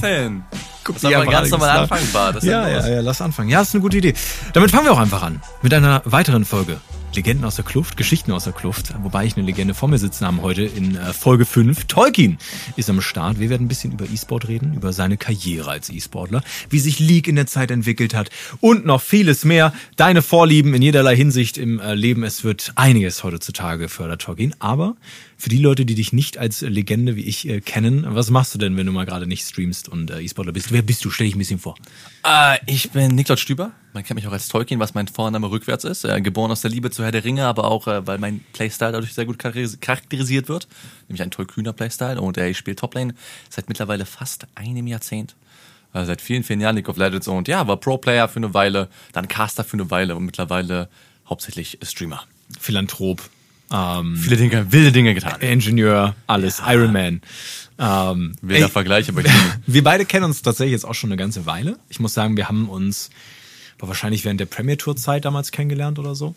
das denn? Guck haben wir ganz normal anfangen. Das ist Ja, ja, ja, lass anfangen. Ja, ist eine gute Idee. Damit fangen wir auch einfach an. Mit einer weiteren Folge. Legenden aus der Kluft, Geschichten aus der Kluft. Wobei ich eine Legende vor mir sitzen haben heute in äh, Folge 5. Tolkien ist am Start. Wir werden ein bisschen über E-Sport reden, über seine Karriere als E-Sportler, wie sich League in der Zeit entwickelt hat und noch vieles mehr. Deine Vorlieben in jederlei Hinsicht im äh, Leben. Es wird einiges heutzutage gefördert, Tolkien. Aber für die Leute, die dich nicht als Legende wie ich äh, kennen, was machst du denn, wenn du mal gerade nicht streamst und äh, E-Sportler bist? Wer bist du? Stell dich ein bisschen vor. Äh, ich bin Niklas Stüber. Man kennt mich auch als Tolkien, was mein Vorname rückwärts ist. Äh, geboren aus der Liebe zu Herr der Ringe, aber auch, äh, weil mein Playstyle dadurch sehr gut charakteris- charakterisiert wird. Nämlich ein tollkühner Playstyle. Und äh, ich spiele Toplane seit mittlerweile fast einem Jahrzehnt. Äh, seit vielen, vielen Jahren League of Legends. Und ja, war Pro-Player für eine Weile, dann Caster für eine Weile und mittlerweile hauptsächlich Streamer. Philanthrop, ähm, Viele Dinge, wilde Dinge getan. Ingenieur, alles, Iron Man. Ähm, Wilder ey, Vergleich, aber ich wir beide kennen uns tatsächlich jetzt auch schon eine ganze Weile. Ich muss sagen, wir haben uns wahrscheinlich während der Premier Tour Zeit damals kennengelernt oder so.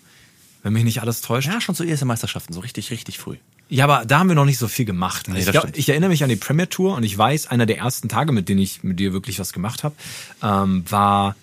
Wenn mich nicht alles täuscht. Ja, schon zu ESL-Meisterschaften, so richtig, richtig früh. Ja, aber da haben wir noch nicht so viel gemacht. Nee, ich, glaub, ich erinnere mich an die Premier Tour und ich weiß, einer der ersten Tage, mit denen ich mit dir wirklich was gemacht habe, ähm, war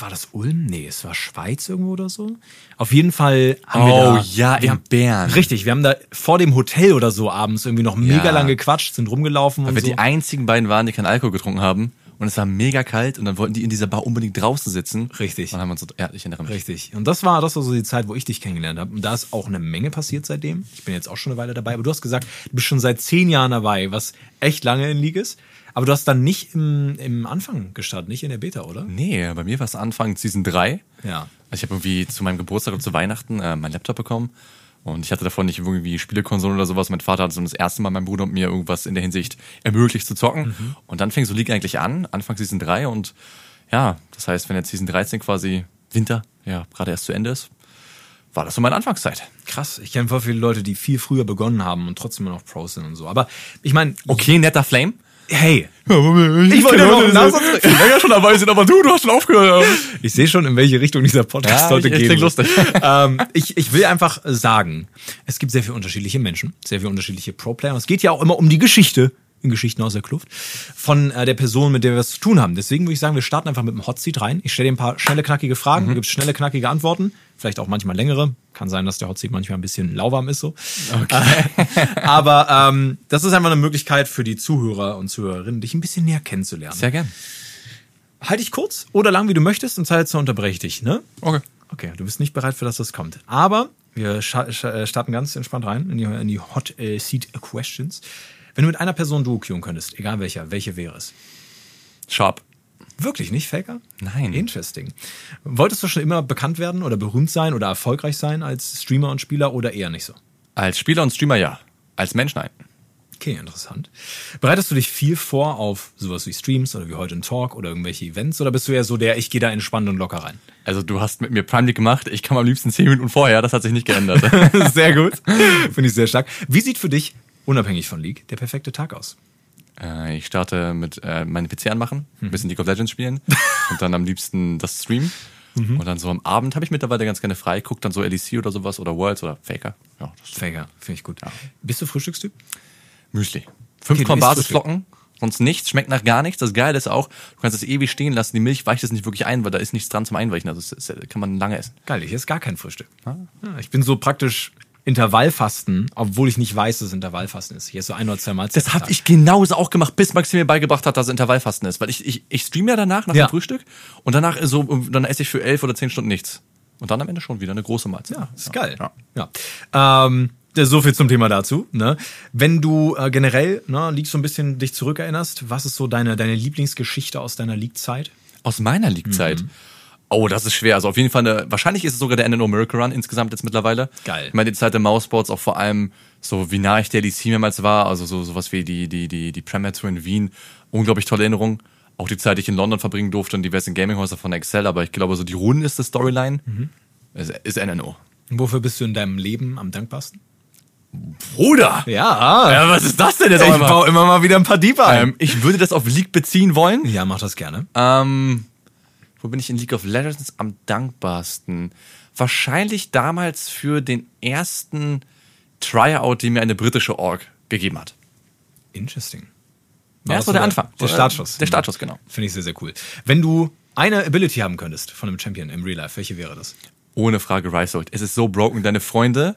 war das Ulm? Nee, es war Schweiz irgendwo oder so. Auf jeden Fall haben wir Oh da, ja, wir in haben, Bern. Richtig, wir haben da vor dem Hotel oder so abends irgendwie noch mega Ja. lang gequatscht, sind rumgelaufen Weil wir so. die einzigen beiden waren, die keinen Alkohol getrunken haben. Und es war mega kalt und dann wollten die in dieser Bar unbedingt draußen sitzen. Richtig. Und dann haben uns so, ja, ich erinnere mich. Richtig. Und das war, das war so die Zeit, wo ich dich kennengelernt habe. Und da ist auch eine Menge passiert seitdem. Ich bin jetzt auch schon eine Weile dabei. Aber du hast gesagt, du bist schon seit zehn Jahren dabei, was echt lange in League ist. Aber du hast dann nicht im, im Anfang gestartet, nicht in der Beta, oder? Nee, bei mir war es Anfang Season 3. Ja. Also ich habe irgendwie zu meinem Geburtstag und zu Weihnachten äh, meinen Laptop bekommen. Und ich hatte davon nicht irgendwie Spielekonsolen oder sowas. Mein Vater hat so das erste Mal meinem Bruder und mir irgendwas in der Hinsicht ermöglicht zu zocken. Und dann fing so League eigentlich an, Anfang Season 3. Und ja, das heißt, wenn jetzt Season 13 quasi Winter, ja, gerade erst zu Ende ist, war das so meine Anfangszeit. Krass. Ich kenne voll viele Leute, die viel früher begonnen haben und trotzdem immer noch Pros sind und so. Aber ich meine, Okay, netter Flame. Hey, Ich wollte noch einen Nachsatz- länger schon dabei sind, aber du, du hast schon aufgehört. ich sehe schon, in welche Richtung dieser Podcast Ja, heute ich- ich geht. klingt lustig. ähm, ich, ich will einfach sagen, es gibt sehr viele unterschiedliche Menschen, sehr viele unterschiedliche Pro-Player. Es geht ja auch immer um die Geschichte Geschichten aus der Kluft von äh, der Person, mit der wir es zu tun haben. Deswegen würde ich sagen, wir starten einfach mit dem Hot Seat rein. Ich stelle dir ein paar schnelle, knackige Fragen, Mhm. du gibst schnelle, knackige Antworten, vielleicht auch manchmal längere. Kann sein, dass der Hot Seat manchmal ein bisschen lauwarm ist so. Okay. Aber ähm, das ist einfach eine Möglichkeit für die Zuhörer und Zuhörerinnen, dich ein bisschen näher kennenzulernen. Sehr gern. Halt dich kurz oder lang, wie du möchtest, und Zeit zu unterbreche ich dich, ne? Okay. Okay, du bist nicht bereit für das, was kommt. Aber wir äh, starten ganz entspannt rein in die, in die Hot äh, Seat Questions. Wenn du mit einer Person Duo queuen könntest, egal welcher, welche wäre es? Sharp. Wirklich nicht, Faker? Nein. Interesting. Wolltest du schon immer bekannt werden oder berühmt sein oder erfolgreich sein als Streamer und Spieler oder eher nicht so? Als Spieler und Streamer ja. Als Mensch nein. Okay, interessant. Bereitest du dich viel vor auf sowas wie Streams oder wie heute ein Talk oder irgendwelche Events oder bist du eher so der, ich gehe da entspannt und locker rein? Also du hast mit mir Prime League gemacht, ich kam am liebsten 10 Minuten vorher, das hat sich nicht geändert. sehr gut. Finde ich sehr stark. Wie sieht für dich, unabhängig von League, der perfekte Tag aus? äh, ich starte mit äh, meinen PC anmachen, ein bisschen League of Legends spielen und dann am liebsten das Streamen. Und dann so am Abend habe ich mittlerweile ganz gerne frei, guck dann so LEC oder sowas oder Worlds oder Faker. Ja, Faker, finde ich gut. Bist du Frühstückstyp? Müsli. Fünf Okay, Basisflocken, sonst nichts, schmeckt nach gar nichts. Das Geile ist auch, du kannst es ewig stehen lassen, die Milch weicht es nicht wirklich ein, weil da ist nichts dran zum Einweichen. Also das kann man lange essen. Geil, ich esse gar kein Frühstück. Ja, ich bin so praktisch Intervallfasten, obwohl ich nicht weiß, dass es Intervallfasten ist. Ich esse so ein oder zwei Mahlzeiten. Das habe ich genauso auch gemacht, bis Max mir beigebracht hat, dass es Intervallfasten ist. Weil ich, ich, ich streame ja danach, nach Ja. dem Frühstück, und danach so, dann esse ich für elf oder zehn Stunden nichts. Und dann am Ende schon wieder eine große Mahlzeit. Ja, ist geil. Ja. Ja. Ähm, so viel zum Thema dazu. Ne? Wenn du äh, generell ne, liegst so ein bisschen dich zurückerinnerst, was ist so deine, deine Lieblingsgeschichte aus deiner League-Zeit? Aus meiner League-Zeit. Mhm. Oh, das ist schwer. Also auf jeden Fall eine, wahrscheinlich ist es sogar der NNO Miracle Run insgesamt jetzt mittlerweile. Geil. Ich meine, die Zeit der Mouseboards auch vor allem so, wie nah ich der LEC mehrmals war, also so, sowas wie die, die, die, die Premier Tour in Wien. Unglaublich tolle Erinnerung. Auch die Zeit, die ich in London verbringen durfte und diversen Gaminghäuser von Excel, aber ich glaube, so die rundeste Storyline Mhm. ist, ist NNO. Wofür bist du in deinem Leben am dankbarsten? Bruder! Ja, Ja, was ist das denn jetzt ich baue immer mal wieder ein paar Diebe ein. Ähm, ich würde das auf League beziehen wollen. ja, mach das gerne. Ähm, wo bin ich in League of Legends am dankbarsten? Wahrscheinlich damals für den ersten Tryout, den mir eine britische Org gegeben hat. Interesting. Ja, das war der Anfang. Der Startschuss. Der Startschuss, genau. Finde ich sehr, sehr cool. Wenn du eine Ability haben könntest von einem Champion im Real Life, welche wäre das? Ohne Frage Risehold. Es ist so broken, deine Freunde,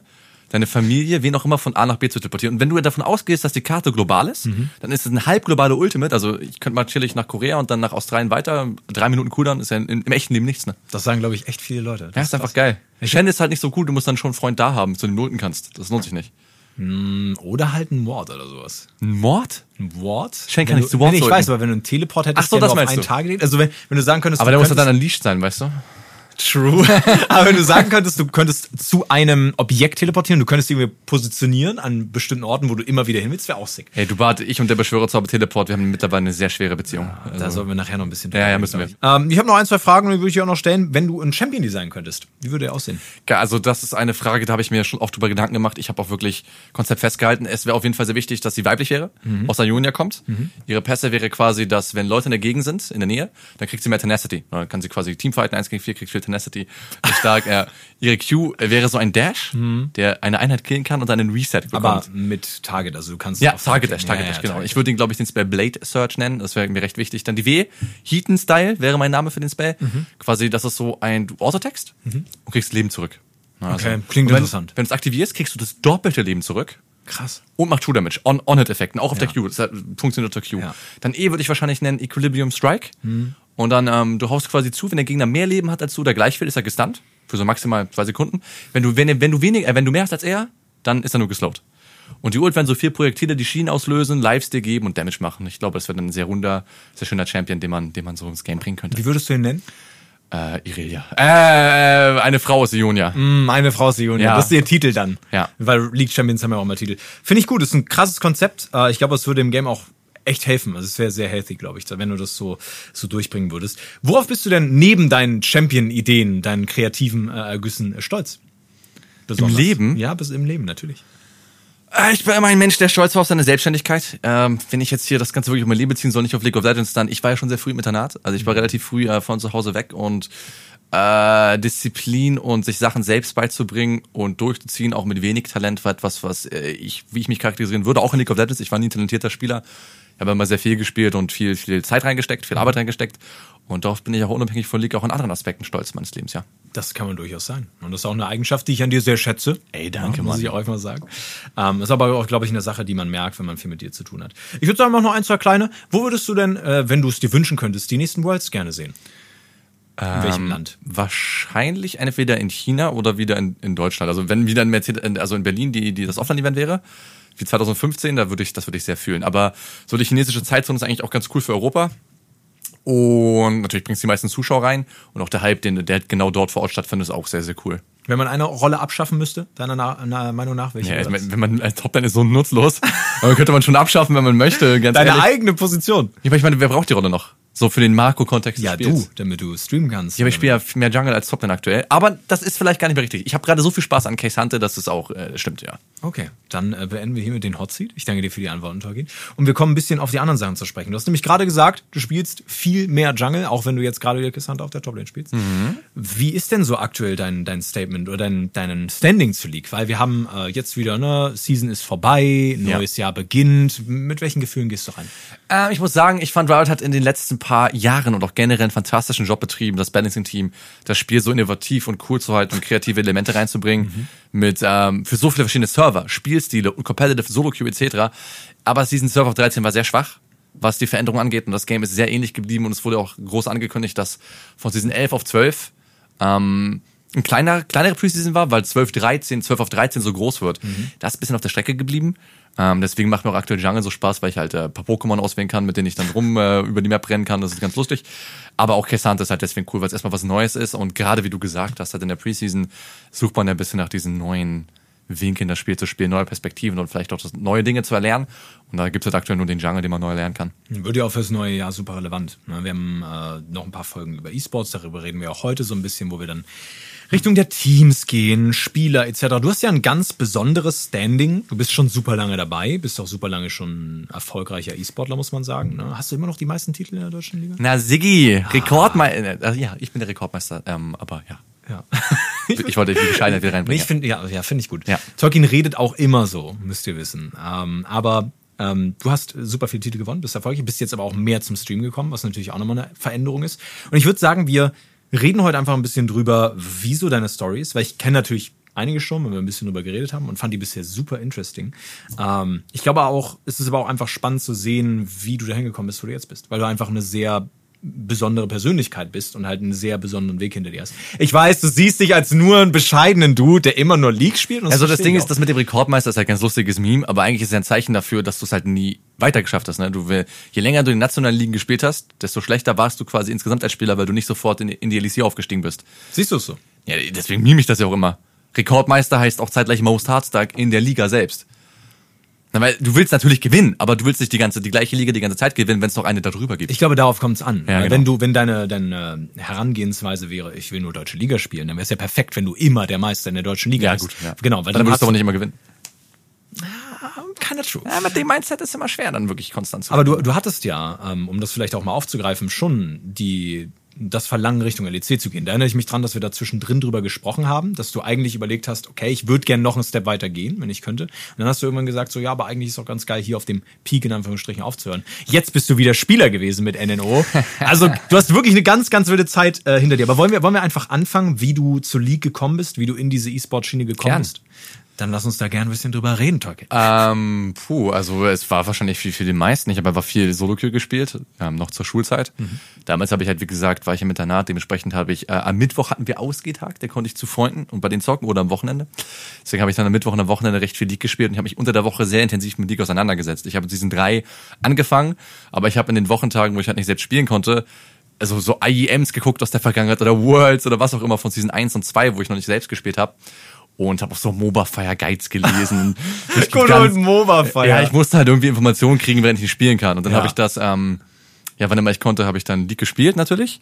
deine Familie, wen auch immer von A nach B zu teleportieren. Und wenn du davon ausgehst, dass die Karte global ist, dann ist es ein halb globale Ultimate. Also ich könnte mal chillig nach Korea und dann nach Australien weiter. Drei Minuten Cooldown ist ja in, im echten Leben nichts, ne? Das sagen, glaube ich, echt viele Leute. Ja, ist einfach geil. Shen ist halt nicht so cool, du musst dann schon einen Freund da haben, zu den Noten kannst. Das lohnt sich nicht. Oder halt ein Ward oder sowas. Ein Mord? Ein Ward? Shen kann nicht zu Ward nee, Ich weiß, aber wenn du einen Teleport hättest, Ach so, das auf einen du. Tag geht, also wenn, wenn du sagen könntest, Aber der muss dann unleashed sein, weißt du? True. Aber wenn du sagen könntest, du könntest zu einem Objekt teleportieren, du könntest irgendwie positionieren an bestimmten Orten, wo du immer wieder hin willst, wäre auch sick. Hey, du Bart, ich und der Beschwörerzauber Teleport, wir haben mittlerweile eine sehr schwere Beziehung. Da sollten wir nachher noch ein bisschen Ja, ja, müssen wir. Ich, ähm, ich habe noch ein, zwei Fragen, die würde ich dir auch noch stellen. Wenn du einen Champion designen könntest, wie würde er aussehen? Ja, Also das ist eine Frage, da habe ich mir schon oft drüber Gedanken gemacht. Ich habe auch wirklich Konzept festgehalten. Es wäre auf jeden Fall sehr wichtig, dass sie weiblich wäre, aus der Ionia kommt. Ihre Pässe wäre quasi, dass wenn Leute in der Gegend sind, in der Nähe, dann kriegt sie mehr Tenacity. Dann kann sie quasi Teamfighten, 1 gegen 4, kriegt viel Tenacity. Ist stark. ja. Ihre Q wäre so ein Dash, der eine Einheit killen kann und dann einen Reset bekommt. Aber mit Target, also du kannst Ja, Target Dash, Target Ja, Dash, ja, genau. Target. Ich würde ihn, glaube ich, den Spell Blade Search nennen. Das wäre mir recht wichtig. Dann die W, Heaton Style wäre mein Name für den Spell. Mhm. Quasi, das ist so ein du Autotext und kriegst Leben zurück. Also, Okay, klingt wenn, interessant. Wenn du es aktivierst, kriegst du das doppelte Leben zurück. Krass. Und macht True Damage. On- On-Hit-Effekten, auch auf Ja. der Q. Das funktioniert auf der Q. Ja. Dann E würde ich wahrscheinlich nennen Equilibrium Strike. Und dann, ähm, du haust quasi zu, wenn der Gegner mehr Leben hat als du oder gleich viel, ist er gestunt. Für so maximal zwei Sekunden. Wenn du, wenn, wenn du wenig, äh, wenn du mehr hast als er, dann ist er nur geslowt. Und die Ult werden so vier Projektile, die Schienen auslösen, Lives dir geben und Damage machen. Ich glaube, das dann ein sehr runder, sehr schöner Champion, den man, den man so ins Game bringen könnte. Wie würdest du ihn nennen? Äh, Irelia. Äh, eine Frau aus Ionia. Meine Frau ist die Ionia. Ja. Das ist ihr Titel dann. Ja. Weil League Champions haben ja auch immer Titel. Finde ich gut, ist ein krasses Konzept. Äh, Ich glaube, es würde im Game auch echt helfen. Also es wäre sehr healthy, glaube ich, wenn du das so, so durchbringen würdest. Worauf bist du denn neben deinen Champion-Ideen, deinen kreativen äh, Ergüssen äh, stolz? Besonders. Leben? Ja, bis im Leben, natürlich. Äh, Ich bin immer ein Mensch, der stolz war auf seine Selbstständigkeit. Ähm, wenn ich jetzt hier das Ganze wirklich auf mein Leben beziehen soll, nicht auf League of Legends, dann, ich war ja schon sehr früh im Internat. Also ich war relativ früh äh, von zu Hause weg und äh, Disziplin und sich Sachen selbst beizubringen und durchzuziehen, auch mit wenig Talent, war etwas, was äh, ich, wie ich mich charakterisieren würde, auch in League of Legends. Ich war nie ein talentierter Spieler. Ich habe immer sehr viel gespielt und viel, viel Zeit reingesteckt, viel Arbeit reingesteckt. Und darauf bin ich auch unabhängig von League auch in anderen Aspekten stolz meines Lebens, ja. Das kann man durchaus sein. Und das ist auch eine Eigenschaft, die ich an dir sehr schätze. Ey, danke, ja, muss Mann. ich auch mal sagen. Ähm, ist aber auch, glaube ich, eine Sache, die man merkt, wenn man viel mit dir zu tun hat. Ich würde sagen, noch ein, zwei kleine. Wo würdest du denn, äh, wenn du es dir wünschen könntest, die nächsten Worlds gerne sehen? In Ähm, welchem Land? Wahrscheinlich entweder in China oder wieder in, in Deutschland. Also wenn wieder in Mercedes, also in Berlin die, die das Offline-Event wäre, wie 2015, da würde ich, das würde ich sehr fühlen. Aber so die chinesische Zeitzone ist eigentlich auch ganz cool für Europa. Und natürlich bringt es die meisten Zuschauer rein. Und auch der Hype, den, der genau dort vor Ort stattfindet, ist auch sehr, sehr cool. Wenn man eine Rolle abschaffen müsste, deiner Na Meinung nach, welche Ja, wenn, man als Topline ist so nutzlos, könnte man schon abschaffen, wenn man möchte. Ganz Deine ehrlich. eigene Position. Ich meine, wer braucht die Rolle noch? So für den Marco-Kontext Ja, du, damit du streamen kannst. Ja, aber ich spiele ja mehr Jungle als Toplane aktuell. Aber das ist vielleicht gar nicht mehr richtig. Ich habe gerade so viel Spaß an Case Hunter, dass es auch äh, stimmt, ja. Okay, dann äh, beenden wir hiermit den Hot Seat. Ich danke dir für die Antworten, Torgin. Und wir kommen ein bisschen auf die anderen Sachen zu sprechen. Du hast nämlich gerade gesagt, du spielst viel mehr Jungle, auch wenn du jetzt gerade wieder Kiss Hunter auf der Toplane spielst. Wie ist denn so aktuell dein, dein Statement oder dein, deinen Standing zu League? Weil wir haben äh, jetzt wieder, ne, Season ist vorbei, neues Jahr beginnt. Mit welchen Gefühlen gehst du rein? Äh, ich muss sagen, ich fand Riot hat in den letzten paar Jahren und auch generell einen fantastischen Job betrieben, das Balancing-Team, das Spiel so innovativ und cool zu halten und kreative Elemente reinzubringen. Mit ähm, für so viele verschiedene Server, Spielstile und Competitive, Solo-Queue etc. Aber Season Server auf 13 war sehr schwach was die Veränderung angeht. Und das Game ist sehr ähnlich geblieben und es wurde auch groß angekündigt, dass von Season 11 auf 12 ähm, ein kleiner, kleinere Preseason war, weil 12, 13, 12 auf 13 so groß wird. Das ist ein bisschen auf der Strecke geblieben. Ähm, deswegen macht mir auch aktuell Jungle so Spaß, weil ich halt äh, ein paar Pokémon auswählen kann, mit denen ich dann rum äh, über die Map rennen kann. Das ist ganz lustig. Aber auch Cassant ist halt deswegen cool, weil es erstmal was Neues ist. Und gerade wie du gesagt hast, halt in der Preseason sucht man ja ein bisschen nach diesen neuen Winkeln, das Spiel zu spielen, neue Perspektiven und vielleicht auch neue Dinge zu erlernen. Und da gibt es halt aktuell nur den Jungle, den man neu lernen kann. Wird ja auch fürs neue Jahr super relevant. ne? Wir haben äh, noch ein paar Folgen über E-Sports, darüber reden wir auch heute so ein bisschen, wo wir dann Richtung der Teams gehen, Spieler etc. Du hast ja ein ganz besonderes Standing. Du bist schon super lange dabei, bist auch super lange schon erfolgreicher E-Sportler, muss man sagen. ne? Hast du immer noch die meisten Titel in der deutschen Liga? Na, Siggi, Rekordmeister. Äh, ja, ich bin der Rekordmeister, ähm, aber ja. Ja. Ich, wollte die Bescheidenheit wieder reinbringen. ich finde, ja, ja finde ich gut. Ja. Tolkien redet auch immer so, müsst ihr wissen. Ähm, aber Ähm, du hast super viele Titel gewonnen, bist erfolgreich, bist jetzt aber auch mehr zum Stream gekommen, was natürlich auch nochmal eine Veränderung ist. Und ich würde sagen, wir reden heute einfach ein bisschen drüber, wieso deine Story ist, weil ich kenne natürlich einige schon, wenn wir ein bisschen drüber geredet haben und fand die bisher super interesting. Ähm, ich glaube auch, es ist aber auch einfach spannend zu sehen, wie du da hingekommen bist, wo du jetzt bist, weil du einfach eine sehr besondere Persönlichkeit bist und halt einen sehr besonderen Weg hinter dir hast. Ich weiß, du siehst dich als nur einen bescheidenen Dude, der immer nur League spielt. also das Ding ist, das mit dem Rekordmeister ist halt ganz lustiges Meme, aber eigentlich ist es ein Zeichen dafür, dass du es halt nie weitergeschafft hast. Ne? Du, je länger du in den nationalen Ligen gespielt hast, desto schlechter warst du quasi insgesamt als Spieler, weil du nicht sofort in, in die LEC aufgestiegen bist. Siehst du es so? Ja, deswegen meme ich das ja auch immer. Rekordmeister heißt auch zeitgleich Most Hardstack in der Liga selbst. Na, weil du willst natürlich gewinnen, aber du willst nicht die ganze, die gleiche Liga die ganze Zeit gewinnen, wenn es noch eine darüber gibt. Ich glaube, darauf kommt es an. Ja, genau. Wenn du, wenn deine, deine Herangehensweise wäre, ich will nur deutsche Liga spielen, dann wäre es ja perfekt, wenn du immer der Meister in der deutschen Liga Ja, bist. gut, ja. Genau, weil dann würdest du aber nicht immer gewinnen. keiner true. Ja, mit dem Mindset ist immer schwer, dann wirklich konstant zu Aber du, du hattest ja, ähm, um das vielleicht auch mal aufzugreifen, schon die das Verlangen Richtung LEC zu gehen. Da erinnere ich mich dran, dass wir da zwischendrin drüber gesprochen haben, dass du eigentlich überlegt hast, okay, ich würde gern noch einen Step weiter gehen, wenn ich könnte. Und dann hast du irgendwann gesagt, so ja, aber eigentlich ist es auch ganz geil, hier auf dem Peak in Anführungsstrichen aufzuhören. Jetzt bist du wieder Spieler gewesen mit NNO. Also du hast wirklich eine ganz, ganz wilde Zeit äh, hinter dir. Aber wollen wir, wollen wir einfach anfangen, wie du zur League gekommen bist, wie du in diese E-Sport-Schiene gekommen Gern. bist? Dann lass uns da gern ein bisschen drüber reden, Tolkien. Ähm, puh, also es war wahrscheinlich viel für die meisten. Ich habe einfach viel Solo-Queue gespielt, ähm, noch zur Schulzeit. Damals habe ich halt, wie gesagt, war ich im Internat, dementsprechend habe ich, äh, am Mittwoch hatten wir Ausgehtag, der konnte ich zu Freunden und bei den zocken oder am Wochenende. Deswegen habe ich dann am Mittwoch und am Wochenende recht viel League gespielt und ich habe mich unter der Woche sehr intensiv mit League auseinandergesetzt. Ich habe mit diesen drei angefangen, aber ich habe in den Wochentagen, wo ich halt nicht selbst spielen konnte, also so IEMs geguckt aus der Vergangenheit oder Worlds oder was auch immer von Season 1 und 2, wo ich noch nicht selbst gespielt habe. Und habe auch so MOBA Fire Guides gelesen. Die ganz- MOBA-Feier. ja, ich musste halt irgendwie Informationen kriegen, während ich nicht spielen kann. Und dann Ja. habe ich das, ähm, ja, wann immer ich konnte, habe ich dann League gespielt natürlich.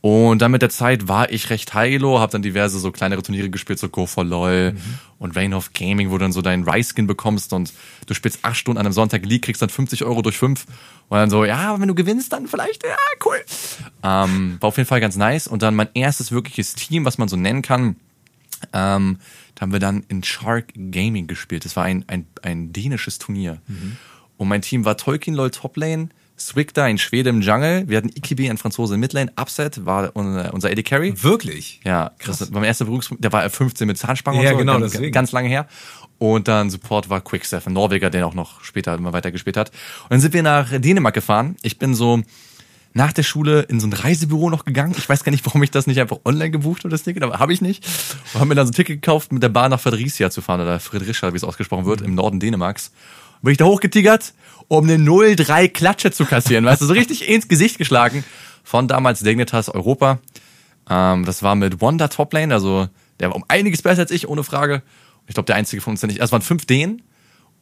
Und dann mit der Zeit war ich recht heilo, habe dann diverse so kleinere Turniere gespielt, so Go for LOL und Reign of Gaming, wo du dann so deinen Rice-Skin bekommst und du spielst acht Stunden an einem Sonntag League, kriegst dann 50 Euro durch fünf und dann so, ja, wenn du gewinnst, dann vielleicht, ja, cool. Ähm, war auf jeden Fall ganz nice. Und dann mein erstes wirkliches Team, was man so nennen kann, ähm, haben wir dann in Shark Gaming gespielt. Das war ein, ein, ein dänisches Turnier. Und mein Team war Tolkien LOL Toplane, Swigda ein Schwede im Jungle, wir hatten Ikibi ein Franzose in Midlane, Upset war unser, AD Carry. Wirklich? Ja, krass. Das war mein erster Berufspunkt, der war 15 mit Zahnspange Ja, und so, genau, ganz, deswegen. ganz lange her. Und dann Support war Quickstep, ein Norweger, der auch noch später immer weiter gespielt hat. Und dann sind wir nach Dänemark gefahren. Ich bin so nach der Schule in so ein Reisebüro noch gegangen. Ich weiß gar nicht, warum ich das nicht einfach online gebucht habe, das Ticket, aber habe ich nicht. Und haben mir dann so ein Ticket gekauft, mit der Bahn nach Fredericia zu fahren, oder Friedrichia, wie es ausgesprochen wird, im Norden Dänemarks. Und bin ich da hochgetigert, um eine 0-3 Klatsche zu kassieren, weißt du, so richtig ins Gesicht geschlagen von damals Dignitas Europa. Ähm, das war mit Wanda Toplane, also der war um einiges besser als ich, ohne Frage. Ich glaube, der einzige von uns, der nicht, also es waren fünf Dänen.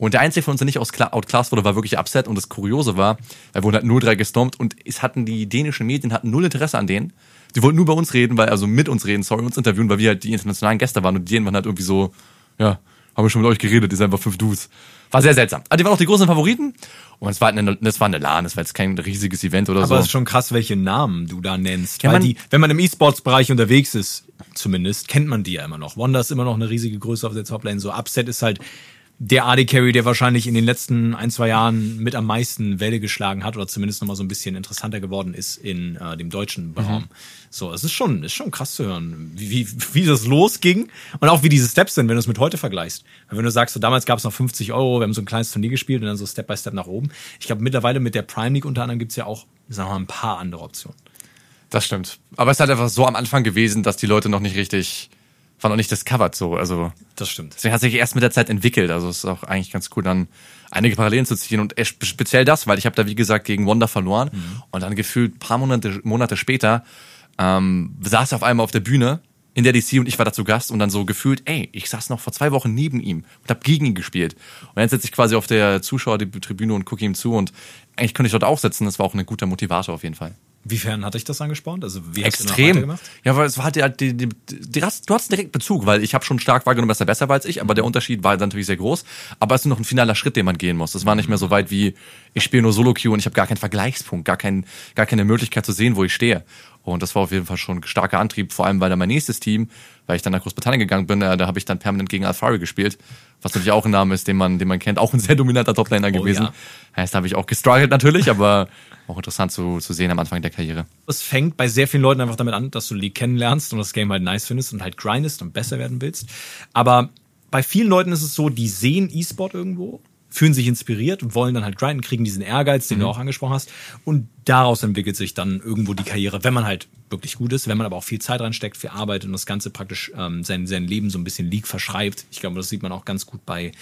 Und der einzige von uns, der nicht outclassed wurde, war wirklich Upset. Und das Kuriose war, er wurde halt 0-3 gestompt und es hatten die dänischen Medien hatten null Interesse an denen. Die wollten nur bei uns reden, weil, also mit uns reden, sorry, uns interviewen, weil wir halt die internationalen Gäste waren und die waren halt irgendwie so, ja, haben wir schon mit euch geredet, die sind einfach fünf Dudes. War sehr seltsam. Aber die waren auch die großen Favoriten. Und es war, eine, das war eine LAN, das war jetzt kein riesiges Event oder Aber so. es ist schon krass, welche Namen du da nennst. Ja, Weil man- die, wenn man im E-Sports-Bereich unterwegs ist, zumindest, kennt man die ja immer noch. Wanda ist immer noch eine riesige Größe auf der Toplane. So Upset ist halt der AD-Carry, der wahrscheinlich in den letzten ein, zwei Jahren mit am meisten Welle geschlagen hat oder zumindest nochmal so ein bisschen interessanter geworden ist in äh, dem deutschen Raum. So, es ist schon, ist schon krass zu hören, wie, wie, wie das losging und auch wie diese Steps sind, wenn du es mit heute vergleichst. Weil wenn du sagst, so damals gab es noch 50 Euro, wir haben so ein kleines Turnier gespielt und dann so Step by Step nach oben. Ich glaube, mittlerweile mit der Prime League unter anderem gibt's ja auch, sagen wir mal, ein paar andere Optionen. Das stimmt. Aber es ist halt einfach so am Anfang gewesen, dass die Leute noch nicht richtig, waren noch nicht discovered so. Also Das stimmt. deswegen hat sich erst mit der Zeit entwickelt. Also es ist auch eigentlich ganz cool, dann einige Parallelen zu ziehen. Und speziell das, weil ich habe da, wie gesagt, gegen Wanda verloren. Und dann gefühlt ein paar Monate, Monate später ähm, saß er auf einmal auf der Bühne in der DC und ich war dazu Gast und dann so gefühlt, ey, ich saß noch vor zwei Wochen neben ihm und habe gegen ihn gespielt. Und jetzt sitze ich quasi auf der Zuschauertribüne und gucke ihm zu und eigentlich könnte ich dort auch sitzen. Das war auch ein guter Motivator auf jeden Fall. Wiefern hat dich das angespornt? Also wie hast du noch Extrem. weitergemacht? Ja, weil es war halt die, die, die, die du hast direkt Bezug, weil ich habe schon stark wahrgenommen, dass er besser war als ich, aber der Unterschied war natürlich sehr groß. Aber es ist noch ein finaler Schritt, den man gehen muss. Das war nicht mehr so weit wie ich spiele nur Solo Queue und ich habe gar keinen Vergleichspunkt, gar, kein, gar keine Möglichkeit zu sehen, wo ich stehe. Und das war auf jeden Fall schon ein starker Antrieb, vor allem weil dann mein nächstes Team, weil ich dann nach Großbritannien gegangen bin, äh, da habe ich dann permanent gegen Alfari gespielt, was natürlich auch ein Name ist, den man, den man kennt, auch ein sehr dominanter Toplaner oh, gewesen. Ja. Heißt, da habe ich auch gestruggelt natürlich, aber auch interessant zu, zu sehen am Anfang der Karriere. Es fängt bei sehr vielen Leuten einfach damit an, dass du League kennenlernst und das Game halt nice findest und halt grindest und besser werden willst. Aber bei vielen Leuten ist es so, die sehen E-Sport irgendwo fühlen sich inspiriert wollen dann halt grinden, kriegen diesen Ehrgeiz, den mhm. du auch angesprochen hast. Und daraus entwickelt sich dann irgendwo die Karriere, wenn man halt wirklich gut ist, wenn man aber auch viel Zeit reinsteckt, viel Arbeit und das Ganze praktisch ähm, sein, sein Leben so ein bisschen League verschreibt. Ich glaube, das sieht man auch ganz gut bei,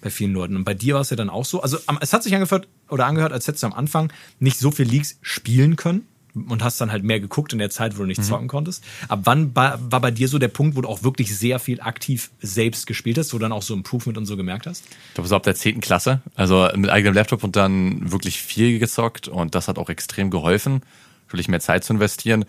bei vielen Leuten. Und bei dir war es ja dann auch so. Also es hat sich angehört oder angehört, als hättest du am Anfang nicht so viel Leagues spielen können und hast dann halt mehr geguckt in der Zeit, wo du nicht mhm. zocken konntest. Ab wann war, war bei dir so der Punkt, wo du auch wirklich sehr viel aktiv selbst gespielt hast, wo du dann auch so Improvement und so gemerkt hast? Ich glaube, so ab der zehnten Klasse, also mit eigenem Laptop und dann wirklich viel gezockt und das hat auch extrem geholfen, natürlich mehr Zeit zu investieren.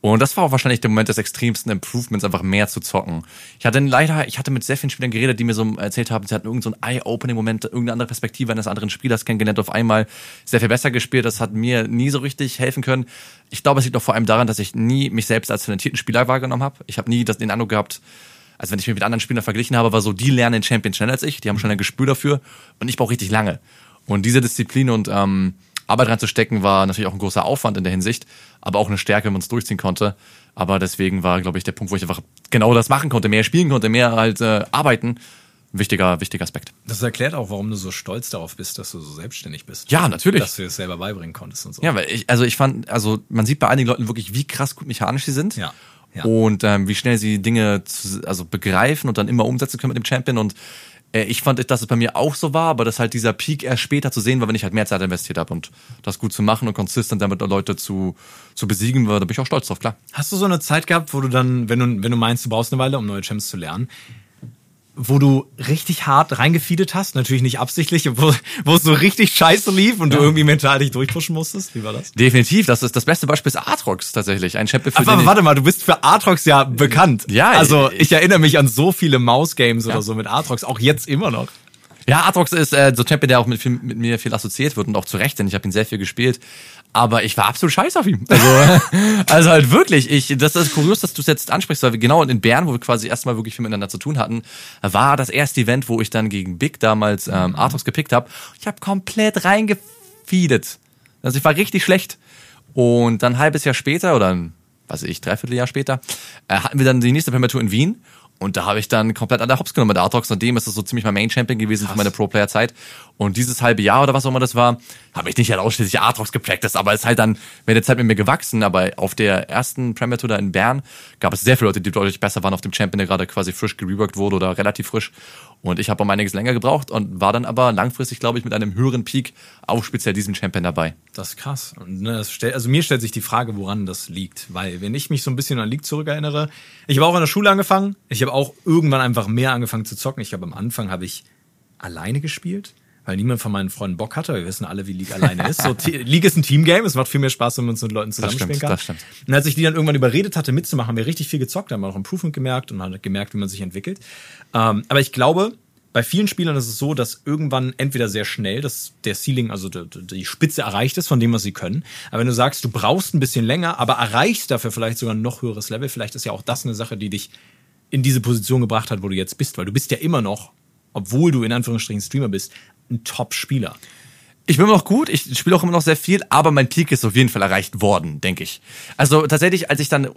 Und das war auch wahrscheinlich der Moment des extremsten Improvements, einfach mehr zu zocken. Ich hatte leider, ich hatte mit sehr vielen Spielern geredet, die mir so erzählt haben, sie hatten irgendeinen so Eye-Opening-Moment, irgendeine andere Perspektive eines anderen Spielers kennengelernt, auf einmal sehr viel besser gespielt. Das hat mir nie so richtig helfen können. Ich glaube, es liegt auch vor allem daran, dass ich nie mich selbst als talentierten Spieler wahrgenommen habe. Ich habe nie das, den Eindruck gehabt, also wenn ich mich mit anderen Spielern verglichen habe, war so, die lernen den Champion schneller als ich, die haben schon ein Gespür dafür und ich brauche richtig lange. Und diese Disziplin und ähm, Arbeit reinzustecken war natürlich auch ein großer Aufwand in der Hinsicht, aber auch eine Stärke, wenn man es durchziehen konnte. Aber deswegen war, glaube ich, der Punkt, wo ich einfach genau das machen konnte, mehr spielen konnte, mehr halt äh, arbeiten. Ein wichtiger, wichtiger Aspekt. Das erklärt auch, warum du so stolz darauf bist, dass du so selbstständig bist. Ja, natürlich. Dass du es selber beibringen konntest und so. Ja, weil ich, also ich fand, also man sieht bei einigen Leuten wirklich, wie krass gut mechanisch sie sind. Ja. Ja. Und ähm, wie schnell sie Dinge zu, also begreifen und dann immer umsetzen können mit dem Champion. Und ich fand, dass es bei mir auch so war, aber dass halt dieser Peak erst später zu sehen war, wenn ich halt mehr Zeit investiert habe und das gut zu machen und konsistent damit Leute zu, zu besiegen war, da bin ich auch stolz drauf, klar. Hast du so eine Zeit gehabt, wo du dann, wenn du, wenn du meinst, du brauchst eine Weile, um neue Champs zu lernen, wo du richtig hart reingefeedet hast, natürlich nicht absichtlich, wo, wo es so richtig scheiße lief und ja. du irgendwie mental dich durchpushen musstest? Wie war das? Definitiv, das ist das beste Beispiel ist Atrox tatsächlich, ein Champion für Aber warte mal, du bist für Atrox ja bekannt. Ja. Also ich, ich erinnere mich an so viele Maus-Games ja. oder so mit Atrox, auch jetzt immer noch. Ja, Atrox ist äh, so Champion, der auch mit, mit mir viel assoziiert wird und auch zu Recht, denn ich habe ihn sehr viel gespielt. Aber ich war absolut scheiße auf ihm. Also, also halt wirklich, ich, das ist kurios, dass du es jetzt ansprichst, weil wir genau in Bern, wo wir quasi erstmal wirklich viel miteinander zu tun hatten, war das erste Event, wo ich dann gegen Big damals ähm, Atrox gepickt habe. Ich habe komplett reingefeedet. Also ich war richtig schlecht. Und dann ein halbes Jahr später oder ein, was weiß ich, dreiviertel Jahr später, äh, hatten wir dann die nächste Prematur in Wien und da habe ich dann komplett an der Hops genommen mit Artox. Seitdem ist das so ziemlich mein Main-Champion gewesen Krass. für meine Pro-Player-Zeit. Und dieses halbe Jahr oder was auch immer das war, habe ich nicht halt ausschließlich Artox gepracticed, aber ist halt dann mit der Zeit mit mir gewachsen. Aber auf der ersten Premier Tour da in Bern gab es sehr viele Leute, die deutlich besser waren auf dem Champion, der gerade quasi frisch gereworked wurde oder relativ frisch. Und ich habe um einiges länger gebraucht und war dann aber langfristig, glaube ich, mit einem höheren Peak auch speziell diesem Champion dabei. Das ist krass. Ne, das stellt, also mir stellt sich die Frage, woran das liegt. Weil wenn ich mich so ein bisschen an League zurückerinnere, ich habe auch in der Schule angefangen. Ich habe auch irgendwann einfach mehr angefangen zu zocken. Ich glaube, am Anfang habe ich alleine gespielt weil niemand von meinen Freunden Bock hatte. Wir wissen alle, wie League alleine ist. So, League ist ein Teamgame. Es macht viel mehr Spaß, wenn man es mit Leuten zusammenspielen kann. Das stimmt. Und als ich die dann irgendwann überredet hatte, mitzumachen, haben wir richtig viel gezockt, haben wir auch Improvement gemerkt und haben gemerkt, wie man sich entwickelt. Ähm, aber ich glaube, bei vielen Spielern ist es so, dass irgendwann entweder sehr schnell dass der Ceiling, also die, die Spitze erreicht ist von dem, was sie können. Aber wenn du sagst, du brauchst ein bisschen länger, aber erreichst dafür vielleicht sogar ein noch höheres Level, vielleicht ist ja auch das eine Sache, die dich in diese Position gebracht hat, wo du jetzt bist, weil du bist ja immer noch, obwohl du in Anführungsstrichen Streamer bist, ein Top-Spieler. Ich bin immer noch gut, ich spiele auch immer noch sehr viel, aber mein Peak ist auf jeden Fall erreicht worden, denke ich. Also tatsächlich, als ich dann,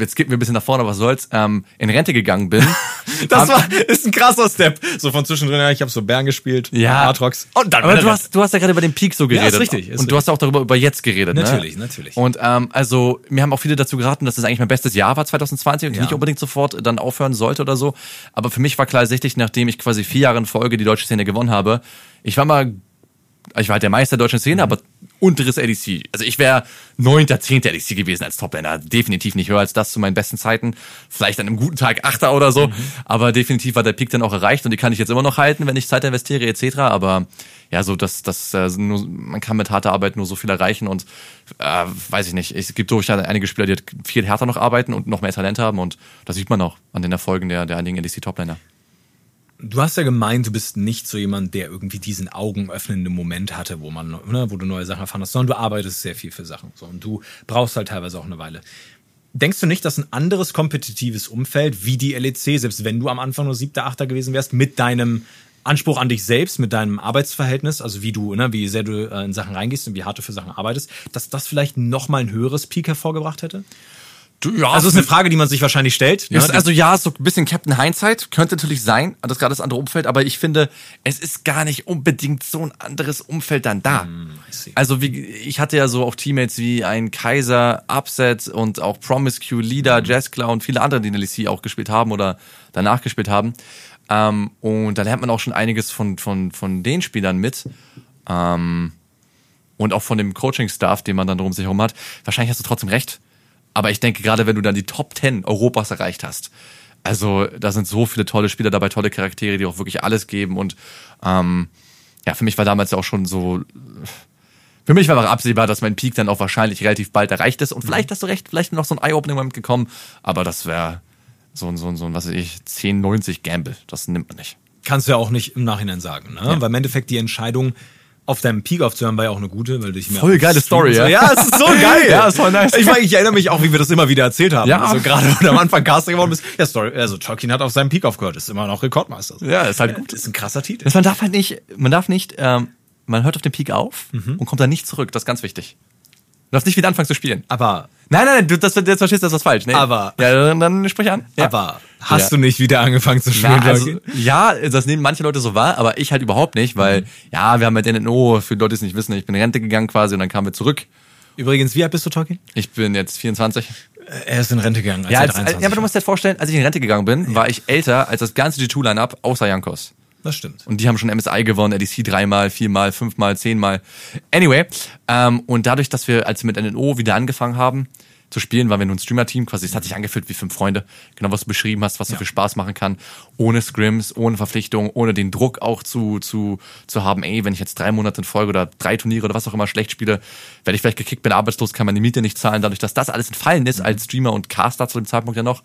jetzt geht mir ein bisschen nach vorne, was soll's, ähm, in Rente gegangen bin. das war, ist ein krasser Step. So von zwischendrin, ja, ich habe so Bern gespielt, ja. Atrox. Und dann aber du hast, du hast ja gerade über den Peak so geredet. Ja, ist richtig. Ist und richtig. du hast auch darüber über jetzt geredet, Natürlich, ne? natürlich. Und ähm, also, mir haben auch viele dazu geraten, dass es das eigentlich mein bestes Jahr war 2020 und ja. ich nicht unbedingt sofort dann aufhören sollte oder so. Aber für mich war klar sichtig, nachdem ich quasi vier Jahre in Folge die deutsche Szene gewonnen habe, ich war mal ich war halt der Meister der deutschen Szene, mhm. aber unteres ADC. Also ich wäre neunter, zehnter ADC gewesen als Toplaner. Definitiv nicht höher als das zu meinen besten Zeiten. Vielleicht an einem guten Tag Achter oder so. Mhm. Aber definitiv war der Peak dann auch erreicht und die kann ich jetzt immer noch halten, wenn ich Zeit investiere etc. Aber ja, so das, das, äh, nur, man kann mit harter Arbeit nur so viel erreichen und äh, weiß ich nicht. Es gibt durchaus einige Spieler, die halt viel härter noch arbeiten und noch mehr Talent haben und das sieht man auch an den Erfolgen der, der einigen ADC Toplaner Du hast ja gemeint, du bist nicht so jemand, der irgendwie diesen augenöffnenden Moment hatte, wo man, ne, wo du neue Sachen erfahren hast, sondern du arbeitest sehr viel für Sachen. So, und du brauchst halt teilweise auch eine Weile. Denkst du nicht, dass ein anderes kompetitives Umfeld wie die LEC, selbst wenn du am Anfang nur siebter, achter gewesen wärst, mit deinem Anspruch an dich selbst, mit deinem Arbeitsverhältnis, also wie du, ne, wie sehr du äh, in Sachen reingehst und wie hart du für Sachen arbeitest, dass das vielleicht nochmal ein höheres Peak hervorgebracht hätte? Ja, Also ist eine Frage, die man sich wahrscheinlich stellt. Ne? Also ja, so ein bisschen Captain Hindsight könnte natürlich sein, das gerade das andere Umfeld, aber ich finde, es ist gar nicht unbedingt so ein anderes Umfeld dann da. See. Also wie, ich hatte ja so auch Teammates wie ein Kaiser, Upset und auch Promise Q, Leader, Jazzclaw und viele andere, die in der LEC auch gespielt haben oder danach gespielt haben. Ähm, und da lernt man auch schon einiges von, von, von den Spielern mit. Ähm, und auch von dem Coaching-Staff, den man dann drum sich herum hat. Wahrscheinlich hast du trotzdem recht. Aber ich denke, gerade wenn du dann die Top 10 Europas erreicht hast, also da sind so viele tolle Spieler dabei, tolle Charaktere, die auch wirklich alles geben. Und ähm, ja, für mich war damals ja auch schon so. Für mich war aber absehbar, dass mein Peak dann auch wahrscheinlich relativ bald erreicht ist. Und vielleicht hast du recht, vielleicht noch so ein Eye-Opening-Moment gekommen, aber das wäre so ein, so ein, so ein, was weiß ich, 10,90 Gamble. Das nimmt man nicht. Kannst du ja auch nicht im Nachhinein sagen, ne? Weil im Endeffekt die Entscheidung, auf deinem Peak aufzuhören, war ja auch eine gute, weil du dich mehr Voll geile Story, ja. Ja, es ist so geil. Ja, ist voll nice. Ich, meine, ich erinnere mich auch, wie wir das immer wieder erzählt haben. Ja. Also gerade, wo du am Anfang Caster geworden bist. Ja, Story, also Tolkien hat auf seinem Peak aufgehört, ist immer noch Rekordmeister. Ja, ist halt gut. Ist ein krasser Titel. Man darf halt nicht, man darf nicht, ähm, man hört auf den Peak auf und kommt dann nicht zurück. Das ist ganz wichtig. Du darfst nicht wieder anfangen zu spielen. Aber, Nein, nein, nein, du, das, jetzt verstehst du das was falsch. Nee. Aber- Ja, dann, dann sprich an. Ja. aber hast Ja. du nicht wieder angefangen zu spielen, Na, also, ja, das nehmen manche Leute so wahr, aber ich halt überhaupt nicht, weil, ja, wir haben mit NNO, für Leute, die es nicht wissen, ich bin in Rente gegangen quasi und dann kamen wir zurück. Übrigens, wie alt bist du, Tolkien? Ich bin jetzt 24. Er ist in Rente gegangen, als Ja, als, 23 ja, aber du musst dir vorstellen, als ich in Rente gegangen bin, war ich älter als das ganze G2-Line-Up außer Jankos. Das stimmt. Und die haben schon MSI gewonnen, LEC dreimal, viermal, fünfmal, zehnmal. Anyway, ähm, und dadurch, dass wir, als wir mit NNO wieder angefangen haben zu spielen, waren wir nur ein Streamer-Team, quasi, es hat sich angefühlt wie fünf Freunde. Genau, was du beschrieben hast, was so Ja. viel Spaß machen kann. Ohne Scrims, ohne Verpflichtung, ohne den Druck auch zu, zu, zu haben, ey, wenn ich jetzt drei Monate in Folge oder drei Turniere oder was auch immer schlecht spiele, werde ich vielleicht gekickt, bin arbeitslos, kann meine Miete nicht zahlen. Dadurch, dass das alles entfallen ist, als Streamer und Caster zu dem Zeitpunkt ja noch,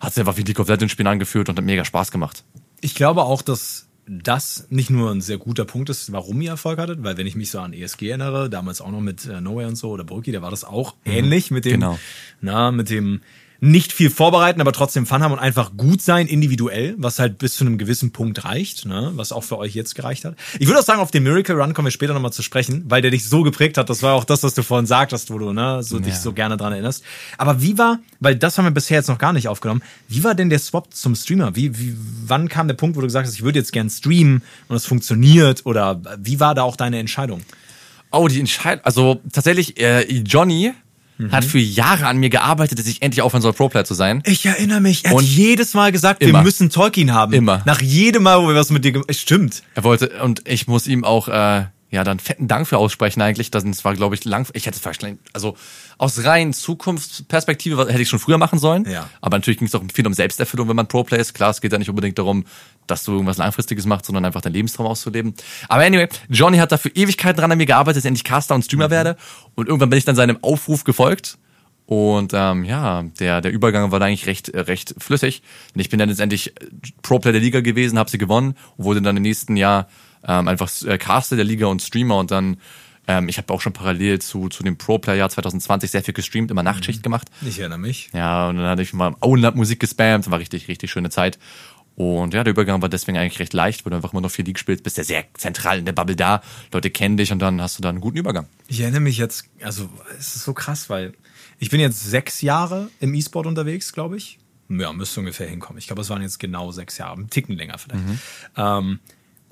hat es einfach wie League of Legends Spielen angefühlt und hat mega Spaß gemacht. Ich glaube auch, dass das nicht nur ein sehr guter Punkt ist, warum ihr Erfolg hattet, weil wenn ich mich so an ESG erinnere, damals auch noch mit äh, Nowhere und so oder Brücki, da war das auch ähnlich mit dem, Genau. na, mit dem nicht viel vorbereiten, aber trotzdem Fun haben und einfach gut sein individuell, was halt bis zu einem gewissen Punkt reicht, ne, was auch für euch jetzt gereicht hat. Ich würde auch sagen, auf den Miracle Run kommen wir später nochmal zu sprechen, weil der dich so geprägt hat. Das war auch das, was du vorhin sagtest, wo du ne, so dich so gerne dran erinnerst. Aber wie war, weil das haben wir bisher jetzt noch gar nicht aufgenommen, wie war denn der Swap zum Streamer? Wie, wie, wann kam der Punkt, wo du gesagt hast, ich würde jetzt gern streamen und es funktioniert? Oder wie war da auch deine Entscheidung? Oh, die Entscheidung. Also tatsächlich, äh, Johnny hat für Jahre an mir gearbeitet, dass ich endlich aufhören soll, Pro-Player zu sein. Ich erinnere mich, er Und hat jedes Mal gesagt, wir immer. müssen Tolkien haben. Immer. Nach jedem Mal, wo wir was mit dir gemacht Stimmt. Er wollte, und ich muss ihm auch, äh, ja, dann fetten Dank für aussprechen eigentlich. Das war, glaube ich, lang, ich hätte es vielleicht, also aus rein Zukunftsperspektive hätte ich schon früher machen sollen. Ja. Aber natürlich ging es auch viel um Selbsterfüllung, wenn man Pro-Player ist. Klar, es geht ja nicht unbedingt darum, dass du irgendwas Langfristiges machst, sondern einfach deinen Lebenstraum auszuleben. Aber anyway, Johnny hat dafür Ewigkeiten dran an mir gearbeitet, dass ich endlich Caster und Streamer werde. Und irgendwann bin ich dann seinem Aufruf gefolgt. Und ähm, ja, der, der Übergang war da eigentlich recht, äh, recht flüssig. Und ich bin dann letztendlich Pro-Player der Liga gewesen, habe sie gewonnen und wurde dann im nächsten Jahr ähm, einfach äh, Caster der Liga und Streamer und dann ähm, ich habe auch schon parallel zu, zu dem Pro-Player-Jahr 2020 sehr viel gestreamt, immer Nachtschicht gemacht. Ich erinnere mich. Ja, und dann hatte ich mal Auenland Musik gespammt, war richtig, richtig schöne Zeit. Und ja, der Übergang war deswegen eigentlich recht leicht, weil du einfach immer noch viel League spielst, bist ja sehr zentral in der Bubble da, Leute kennen dich und dann hast du da einen guten Übergang. Ich erinnere mich jetzt, also es ist so krass, weil ich bin jetzt sechs Jahre im E-Sport unterwegs, glaube ich. Ja, müsste ungefähr hinkommen. Ich glaube, es waren jetzt genau sechs Jahre, ein Ticken länger vielleicht. Ähm,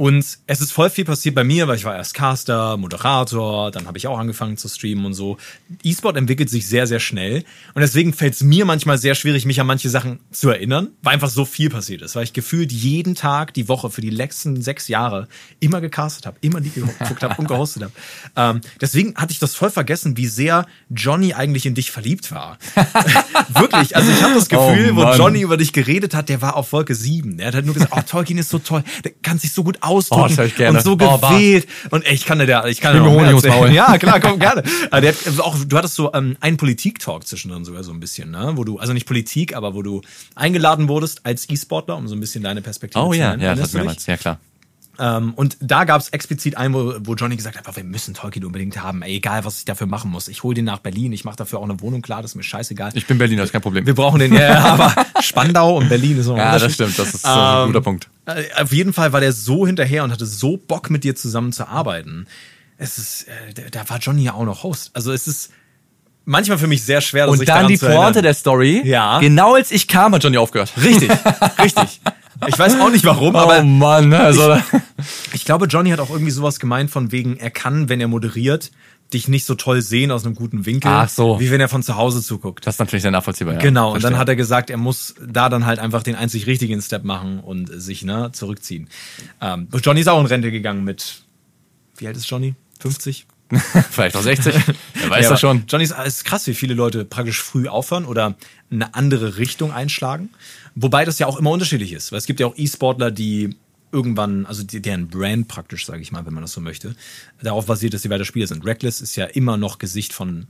und es ist voll viel passiert bei mir, weil ich war erst Caster, Moderator, dann habe ich auch angefangen zu streamen und so. E-Sport entwickelt sich sehr, sehr schnell. Und deswegen fällt es mir manchmal sehr schwierig, mich an manche Sachen zu erinnern, weil einfach so viel passiert ist. Weil ich gefühlt jeden Tag die Woche für die letzten sechs Jahre immer gecastet habe, immer die geguckt habe und gehostet habe. Ähm, deswegen hatte ich das voll vergessen, wie sehr Johnny eigentlich in dich verliebt war. Wirklich, also ich habe das Gefühl, Oh wo. Johnny über dich geredet hat, der war auf Wolke 7. Er hat halt nur gesagt, oh, Tolkien ist so toll, der kann sich so gut ausdrücken Oh, und so Oh, gewählt. und ey, ich kann dir da, ich kann dir mir Honig ums. Maul. Ja, klar, komm, gerne. Aber der hat auch, du hattest so ähm, einen Politik-Talk zwischendrin sogar so ein bisschen, ne? Wo du, also nicht Politik, aber wo du eingeladen wurdest als E-Sportler, um so ein bisschen deine Perspektive Oh zu ja, nennen. ja, das hat dich? mehrmals, ja klar. Ähm, und da gab es explizit einen, wo, wo Johnny gesagt hat, "Oh, wir müssen Tolkien unbedingt haben. Ey, egal, was ich dafür machen muss. Ich hole den nach Berlin, ich mache dafür auch eine Wohnung klar, das ist mir scheißegal. Ich bin Berliner, ist kein Problem. wir brauchen den, ja, aber Spandau und Berlin ist noch ein Ja, das stimmt, das ist ein Ähm, guter Punkt. Äh, Auf jeden Fall war der so hinterher und hatte so Bock mit dir zusammen zu arbeiten. Es ist, äh, da- war Johnny ja auch noch Host. Also es ist manchmal für mich sehr schwer, Und sich dann die. Pointe der Story. Ja. Genau als ich kam, hat Johnny aufgehört. Richtig, richtig. Ich weiß auch nicht warum, aber oh Mann, also. Ich glaube, Johnny hat auch irgendwie sowas gemeint von wegen, er kann, wenn er moderiert, dich nicht so toll sehen aus einem guten Winkel, Ach so. wie wenn er von zu Hause zuguckt. Das ist natürlich sehr nachvollziehbar. Ja. genau, und Verstehe. dann hat er gesagt, er muss da dann halt einfach den einzig richtigen Step machen und sich ne, zurückziehen. Ähm, Johnny ist auch in Rente gegangen mit, wie alt ist Johnny? 50? Vielleicht auch 60. Wer weiß Ja, das schon. Johnny ist, ist krass, wie viele Leute praktisch früh aufhören oder eine andere Richtung einschlagen. Wobei das ja auch immer unterschiedlich ist, weil es gibt ja auch E-Sportler, die irgendwann, also deren Brand praktisch, sage ich mal, wenn man das so möchte, darauf basiert, dass sie weiter Spieler sind. Reckless ist ja immer noch Gesicht von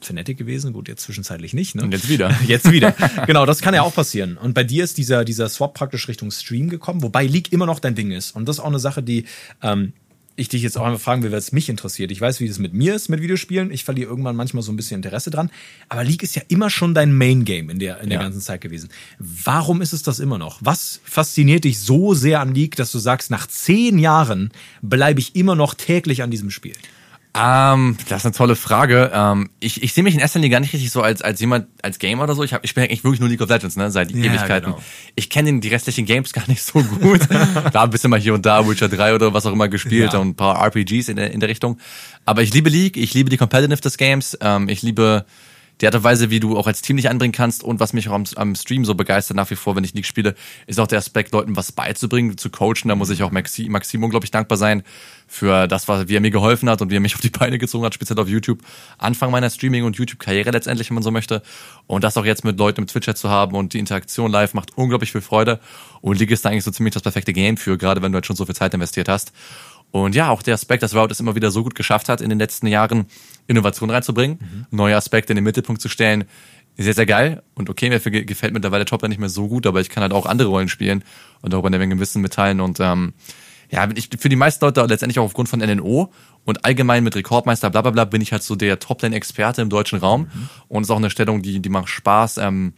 Fnatic gewesen, gut, jetzt zwischenzeitlich nicht. Ne? Und jetzt wieder. Jetzt wieder. genau, das kann ja auch passieren. Und bei dir ist dieser, dieser Swap praktisch Richtung Stream gekommen, wobei League immer noch dein Ding ist. Und das ist auch eine Sache, die ähm, ich dich jetzt auch einfach fragen will, weil es mich interessiert. Ich weiß, wie es mit mir ist mit Videospielen. Ich verliere irgendwann manchmal so ein bisschen Interesse dran. Aber League ist ja immer schon dein Main-Game in der, in der Ja. ganzen Zeit gewesen. Warum ist es das immer noch? Was fasziniert dich so sehr an League, dass du sagst, nach zehn Jahren bleibe ich immer noch täglich an diesem Spiel? Ähm, das ist eine tolle Frage. Ähm, ich, ich sehe mich in erster Linie gar nicht richtig so als, als jemand, als Gamer oder so. Ich, hab, ich bin eigentlich wirklich nur League of Legends, ne, seit Ja, Ewigkeiten. genau. Ich kenne die restlichen Games gar nicht so gut. da ein bisschen mal hier und da Witcher 3 oder was auch immer gespielt Ja. und ein paar RPGs in der, in der Richtung. Aber ich liebe League, ich liebe die Competitive des Games, ähm, ich liebe die Art und Weise, wie du auch als Team dich anbringen kannst und was mich auch am, am Stream so begeistert nach wie vor, wenn ich League spiele, ist auch der Aspekt, Leuten was beizubringen, zu coachen. Da muss ich auch Maxi, Maximo, glaube ich, dankbar sein für das, was, wie er mir geholfen hat und wie er mich auf die Beine gezogen hat, speziell auf YouTube. Anfang meiner Streaming- und YouTube-Karriere letztendlich, wenn man so möchte. Und das auch jetzt mit Leuten im Twitch-Chat zu haben und die Interaktion live macht unglaublich viel Freude. Und League ist da eigentlich so ziemlich das perfekte Game für, gerade wenn du halt schon so viel Zeit investiert hast. Und ja, auch der Aspekt, dass Riot es immer wieder so gut geschafft hat, in den letzten Jahren Innovation reinzubringen, neue Aspekte in den Mittelpunkt zu stellen, ist sehr, sehr geil. Und okay, mir ge- gefällt mittlerweile Top nicht mehr so gut, aber ich kann halt auch andere Rollen spielen und darüber eine Menge Wissen mitteilen. Und ähm, ja, ich, für die meisten Leute letztendlich auch aufgrund von NNO und allgemein mit Rekordmeister, bla bla bla, bin ich halt so der Top-Lane-Experte im deutschen Raum. Und es ist auch eine Stellung, die, die macht Spaß, ähm,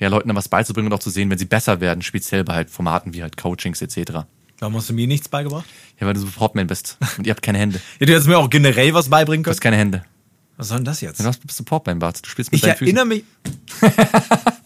ja, Leuten was beizubringen und auch zu sehen, wenn sie besser werden, speziell bei halt Formaten wie halt Coachings etc. Warum hast du mir nichts beigebracht? Ja, weil du so Portman bist und ihr habt keine Hände. Ja, du hättest mir auch generell was beibringen Du können. hast keine Hände. Was soll denn das jetzt? Du bist du Portman, Bart. Du spielst mit Ich deinen Füßen. erinnere mich.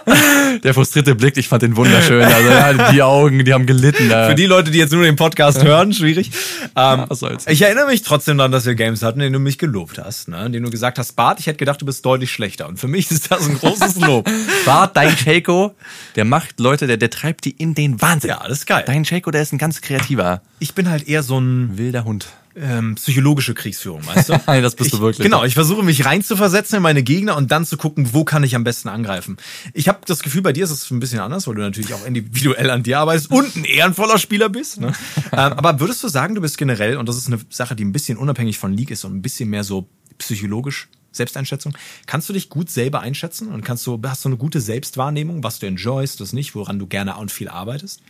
Der frustrierte Blick, ich fand den wunderschön. Also ja, die Augen, die haben gelitten. Da. Für die Leute, die jetzt nur den Podcast hören, schwierig. Ähm, was soll's. ich erinnere mich trotzdem daran, dass wir Games hatten, in denen du mich gelobt hast, ne? in denen du gesagt hast, Bart, ich hätte gedacht, du bist deutlich schlechter. Und für mich ist das ein großes Lob. Bart, dein Shaco, der macht Leute, der, der treibt die in den Wahnsinn. ja, das ist geil. Dein Shaco, der ist ein ganz kreativer, Ich bin halt eher so ein wilder Hund. Ähm, psychologische Kriegsführung, weißt du? Nein, das bist du ich, wirklich. Genau, ich versuche mich reinzuversetzen in meine Gegner und dann zu gucken, wo kann ich am besten angreifen. Ich habe das Gefühl, bei dir ist es ein bisschen anders, weil du natürlich auch individuell an dir arbeitest und ein ehrenvoller Spieler bist. Ne? ähm, aber würdest du sagen, du bist generell, und das ist eine Sache, die ein bisschen unabhängig von League ist und ein bisschen mehr so psychologisch Selbsteinschätzung, kannst du dich gut selber einschätzen und kannst du, hast du eine gute Selbstwahrnehmung, was du enjoyst, was nicht, woran du gerne und viel arbeitest?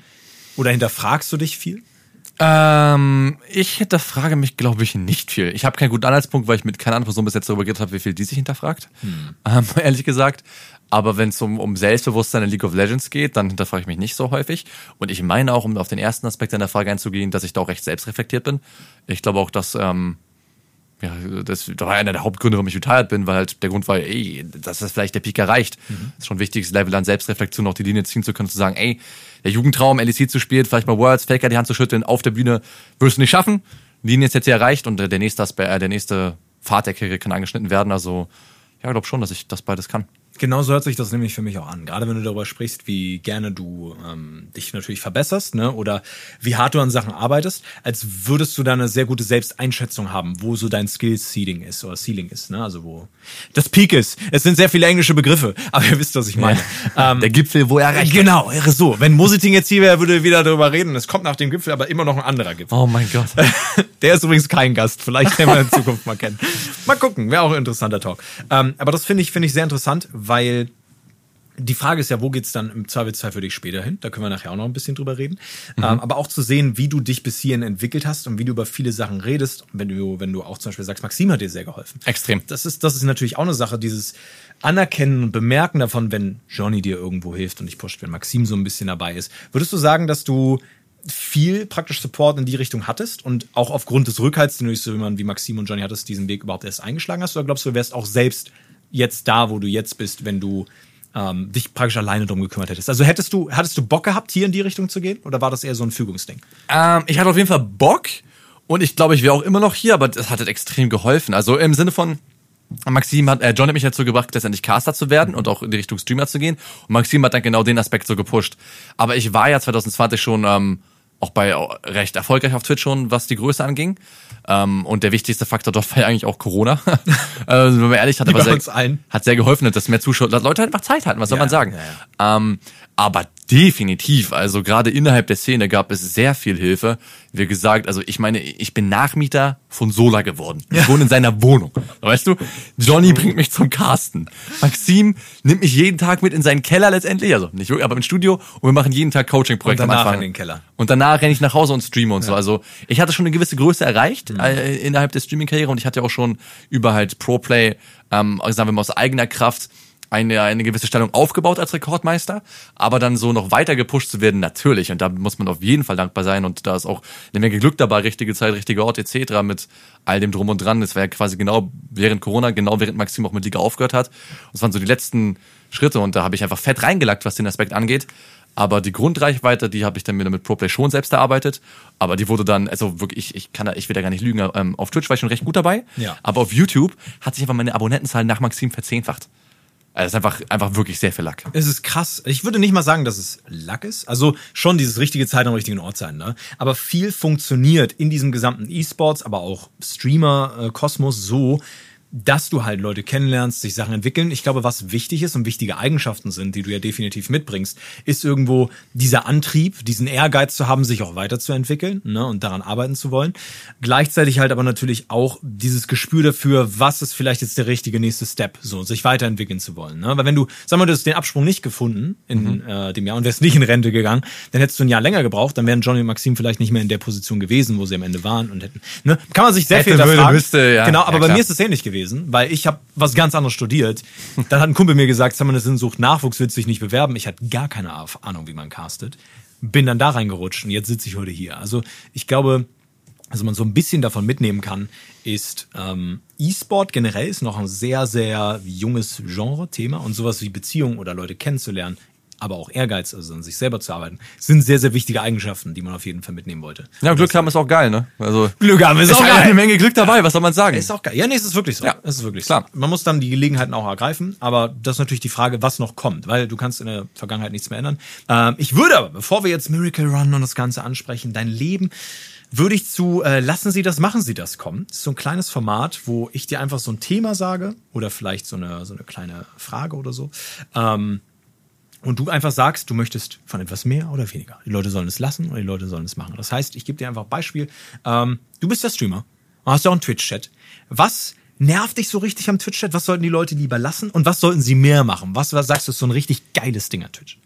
Oder hinterfragst du dich viel? Ähm, ich hinterfrage mich, glaube ich, nicht viel. Ich habe keinen guten Anhaltspunkt, weil ich mit keiner anderen Person bis jetzt darüber geredet habe, wie viel die sich hinterfragt. Ähm, ehrlich gesagt. Aber wenn es um, um Selbstbewusstsein in League of Legends geht, dann hinterfrage ich mich nicht so häufig. Und ich meine auch, um auf den ersten Aspekt deiner Frage einzugehen, dass ich da auch recht selbstreflektiert bin. Ich glaube auch, dass ähm, ja, das war einer der Hauptgründe, warum ich retired bin, weil halt der Grund war, ey, dass das vielleicht der Peak erreicht. Das ist schon ein wichtiges Level an Selbstreflexion, auch die Linie ziehen zu können, zu sagen, ey, der Jugendtraum, LEC zu spielen, vielleicht mal Worlds, Faker die Hand zu schütteln, auf der Bühne, wirst du nicht schaffen. Linie ist jetzt hier erreicht und äh, der nächste, Aspe äh, der nächste Pfad der Karriere kann angeschnitten werden. Also, ja, ich glaube schon, dass ich das beides kann. Genau so hört sich das nämlich für mich auch an. Gerade wenn du darüber sprichst, wie gerne du ähm, dich natürlich verbesserst, ne? Oder wie hart du an Sachen arbeitest, als würdest du da eine sehr gute Selbsteinschätzung haben, wo so dein Skill-Seeding ist oder Ceiling ist, ne? Also wo das Peak ist. Es sind sehr viele englische Begriffe, aber ihr wisst, was ich meine. Ja. Ähm, Der Gipfel, wo er erreicht Genau, so. Wenn Musiting jetzt hier wäre, würde er wieder darüber reden. Es kommt nach dem Gipfel, aber immer noch ein anderer Gipfel. Oh mein Gott. Der ist übrigens kein Gast. Vielleicht werden wir in Zukunft mal kennen. Mal gucken, wäre auch ein interessanter Talk. Ähm, aber das finde ich, finde ich sehr interessant, weil die Frage ist ja, wo geht's dann im Zweifelsfall für dich später hin? Da können wir nachher auch noch ein bisschen drüber reden. Mhm. Ähm, aber auch zu sehen, wie du dich bis hierhin entwickelt hast und wie du über viele Sachen redest. Wenn du, wenn du auch zum Beispiel sagst, Maxim hat dir sehr geholfen. Extrem. Das ist, das ist natürlich auch eine Sache, dieses Anerkennen und Bemerken davon, wenn Johnny dir irgendwo hilft und dich pusht, wenn Maxim so ein bisschen dabei ist. Würdest du sagen, dass du viel praktisch Support in die Richtung hattest und auch aufgrund des Rückhalts, den du so wie Maxim und Johnny hattest, diesen Weg überhaupt erst eingeschlagen hast? Oder glaubst du, du wärst auch selbst jetzt da, wo du jetzt bist, wenn du ähm, dich praktisch alleine drum gekümmert hättest? Also hättest du, hattest du Bock gehabt, hier in die Richtung zu gehen? Oder war das eher so ein Fügungsding? Ähm, ich hatte auf jeden Fall Bock und ich glaube, ich wäre auch immer noch hier, aber das hat halt extrem geholfen. Also im Sinne von, Maxim hat, äh, John hat mich dazu gebracht, letztendlich Caster zu werden und auch in die Richtung Streamer zu gehen. Und Maxim hat dann genau den Aspekt so gepusht. Aber ich war ja 2020 schon ähm, auch bei recht erfolgreich auf Twitch schon, was die Größe anging. Ähm, und der wichtigste Faktor dort war ja eigentlich auch Corona. also, wenn man ehrlich hat, aber sehr, hat sehr geholfen, dass mehr Zuschauer, dass Leute halt einfach Zeit hatten, was soll man sagen. Ja, ja. Ähm, aber definitiv, also gerade innerhalb der Szene gab es sehr viel Hilfe. Wie gesagt, also ich meine, ich bin Nachmieter von Sola geworden. Ich ja. wohne in seiner Wohnung. Weißt du, Johnny bringt mich zum Casten. Maxim nimmt mich jeden Tag mit in seinen Keller letztendlich, also nicht wirklich, aber im Studio und wir machen jeden Tag Coaching-Projekte am Anfang. in den Keller. Und danach renne ich nach Hause und streame und ja. so. Also ich hatte schon eine gewisse Größe erreicht mhm. äh, innerhalb der Streaming-Karriere und ich hatte auch schon über halt Pro-Play, ähm, sagen wir mal aus eigener Kraft, eine, eine gewisse Stellung aufgebaut als Rekordmeister, aber dann so noch weiter gepusht zu werden, natürlich. Und da muss man auf jeden Fall dankbar sein. Und da ist auch eine Menge Glück dabei, richtige Zeit, richtiger Ort etc. mit all dem drum und dran. Das war ja quasi genau während Corona, genau während Maxim auch mit Liga aufgehört hat. Das waren so die letzten Schritte und da habe ich einfach fett reingelackt, was den Aspekt angeht. Aber die Grundreichweite, die habe ich dann wieder mit ProPlay schon selbst erarbeitet. Aber die wurde dann, also wirklich, ich, ich kann da, ich will da gar nicht lügen, ähm, auf Twitch war ich schon recht gut dabei. Ja. Aber auf YouTube hat sich einfach meine Abonnentenzahl nach Maxim verzehnfacht. Also es ist einfach, einfach wirklich sehr viel Lack. Es ist krass. Ich würde nicht mal sagen, dass es Lack ist. Also schon dieses richtige Zeit am richtigen Ort sein, ne? Aber viel funktioniert in diesem gesamten E-Sports, aber auch Streamer-Kosmos so, dass du halt Leute kennenlernst, sich Sachen entwickeln. Ich glaube, was wichtig ist und wichtige Eigenschaften sind, die du ja definitiv mitbringst, ist irgendwo dieser Antrieb, diesen Ehrgeiz zu haben, sich auch weiterzuentwickeln ne, und daran arbeiten zu wollen. Gleichzeitig halt aber natürlich auch dieses Gespür dafür, was ist vielleicht jetzt der richtige nächste Step, so sich weiterentwickeln zu wollen. Ne? Weil wenn du, sag mal, du hast den Absprung nicht gefunden in mhm. äh, dem Jahr und wärst nicht in Rente gegangen, dann hättest du ein Jahr länger gebraucht, dann wären Johnny und Maxim vielleicht nicht mehr in der Position gewesen, wo sie am Ende waren und hätten. Ne? Kann man sich sehr Hätte, viel würde, fragen. Müsste, ja. Genau, aber ja, bei mir ist es ähnlich gewesen gewesen, weil ich habe was ganz anderes studiert. Dann hat ein Kumpel mir gesagt, man eine Sinnsucht Nachwuchs, willst du dich nicht bewerben. Ich hatte gar keine Ahnung, wie man castet. Bin dann da reingerutscht und jetzt sitze ich heute hier. Also ich glaube, was man so ein bisschen davon mitnehmen kann, ist ähm, E-Sport generell ist noch ein sehr, sehr junges Genre-Thema und sowas wie Beziehungen oder Leute kennenzulernen aber auch Ehrgeiz, also an sich selber zu arbeiten, sind sehr, sehr wichtige Eigenschaften, die man auf jeden Fall mitnehmen wollte. Ja, Glück haben ist auch geil, ne? Also Glück haben ist, ist auch geil. eine Menge Glück dabei, was soll man sagen? Ist auch geil. Ja, nee, es ist wirklich so. Ja, es ist wirklich klar. So. Man muss dann die Gelegenheiten auch ergreifen, aber das ist natürlich die Frage, was noch kommt, weil du kannst in der Vergangenheit nichts mehr ändern. Ähm, ich würde aber, bevor wir jetzt Miracle Run und das Ganze ansprechen, dein Leben würde ich zu äh, Lassen Sie das, machen Sie das kommen. Das ist so ein kleines Format, wo ich dir einfach so ein Thema sage oder vielleicht so eine, so eine kleine Frage oder so. Ähm, und du einfach sagst, du möchtest von etwas mehr oder weniger. Die Leute sollen es lassen oder die Leute sollen es machen. Das heißt, ich gebe dir einfach ein Beispiel. Ähm, du bist der Streamer, hast ja auch einen Twitch-Chat. Was nervt dich so richtig am Twitch-Chat? Was sollten die Leute lieber lassen und was sollten sie mehr machen? Was, was sagst du, ist so ein richtig geiles Ding an Twitch?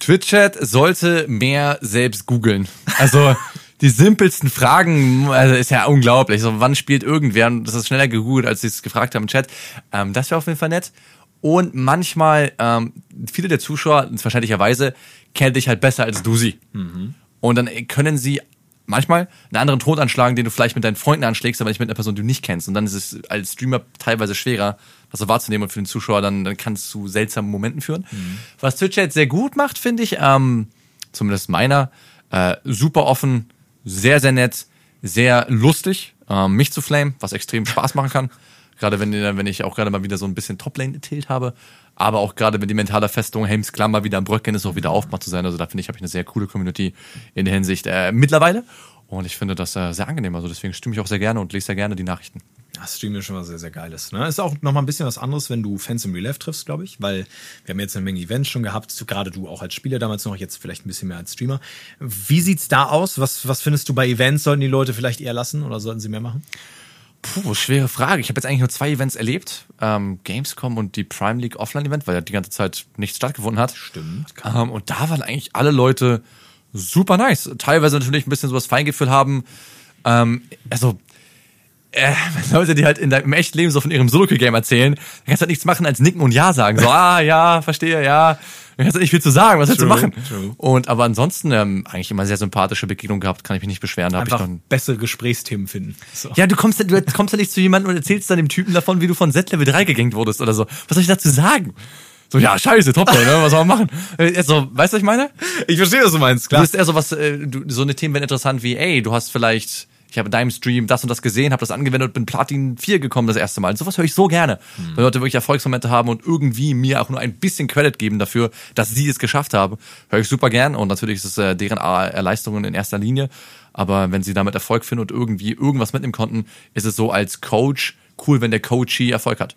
Twitch-Chat sollte mehr selbst googeln. Also die simpelsten Fragen, also ist ja unglaublich. So, wann spielt irgendwer? Und das ist schneller gegoogelt, als sie es gefragt haben im Chat. Ähm, das wäre auf jeden Fall nett. Und manchmal, ähm, viele der Zuschauer, verständlicherweise, kennen dich halt besser als du sie. Mhm. Und dann können sie manchmal einen anderen Ton anschlagen, den du vielleicht mit deinen Freunden anschlägst, aber nicht mit einer Person, die du nicht kennst. Und dann ist es als Streamer teilweise schwerer, das so wahrzunehmen und für den Zuschauer dann, dann kann es zu seltsamen Momenten führen. Mhm. Was Twitch jetzt sehr gut macht, finde ich, ähm, zumindest meiner, äh, super offen, sehr, sehr nett, sehr lustig, ähm, mich zu flamen, was extrem Spaß machen kann. Gerade wenn, wenn ich auch gerade mal wieder so ein bisschen Toplane-Tilt habe. Aber auch gerade wenn die mentale Festung Helms Klammer wieder am Bröcken ist, auch wieder aufmacht zu sein. Also da finde ich, habe ich eine sehr coole Community in der Hinsicht äh, mittlerweile. Und ich finde das äh, sehr angenehm. Also deswegen stimme ich auch sehr gerne und lese sehr gerne die Nachrichten. Das Stream ist schon was sehr, sehr Geiles. Ne? Ist auch nochmal ein bisschen was anderes, wenn du Fans im Real Life triffst, glaube ich, weil wir haben jetzt eine Menge Events schon gehabt, gerade du auch als Spieler damals noch, jetzt vielleicht ein bisschen mehr als Streamer. Wie sieht's da aus? Was, was findest du bei Events? Sollten die Leute vielleicht eher lassen oder sollten sie mehr machen? Puh, schwere Frage. Ich habe jetzt eigentlich nur zwei Events erlebt. Ähm, Gamescom und die Prime League Offline-Event, weil ja die ganze Zeit nichts stattgefunden hat. Stimmt. Ähm, und da waren eigentlich alle Leute super nice. Teilweise natürlich ein bisschen sowas Feingefühl haben. Ähm, also, äh, Leute, die halt in deinem, im echten Leben so von ihrem Solo-Game erzählen, dann kannst du halt nichts machen als nicken und ja sagen. So, ah, ja, verstehe, ja. Dann kannst du nicht viel zu sagen, was willst du machen? true. Und aber ansonsten ähm, eigentlich immer sehr sympathische Begegnung gehabt, kann ich mich nicht beschweren. Da hab ich noch bessere Gesprächsthemen finden. So. ja, du kommst, du kommst ja nicht zu jemandem und erzählst dann dem Typen davon, wie du von Z-Level 3 gegängt wurdest oder so. Was soll ich dazu sagen? So, ja, scheiße, top, ne? was soll man machen? Äh, Also, weißt du, was ich meine? Ich verstehe, was du meinst, Du klar. bist eher so was, äh, du, so eine Themen werden interessant wie, ey, du hast vielleicht, ich habe in deinem Stream das und das gesehen, habe das angewendet und bin Platin 4 gekommen das erste Mal. Sowas höre ich so gerne. Wenn Leute wirklich Erfolgsmomente haben und irgendwie mir auch nur ein bisschen Credit geben dafür, dass sie es geschafft haben, höre ich super gern. Und natürlich ist es äh, deren Leistungen in erster Linie. Aber wenn sie damit Erfolg finden und irgendwie irgendwas mitnehmen konnten, ist es so als Coach cool, wenn der Coachee Erfolg hat.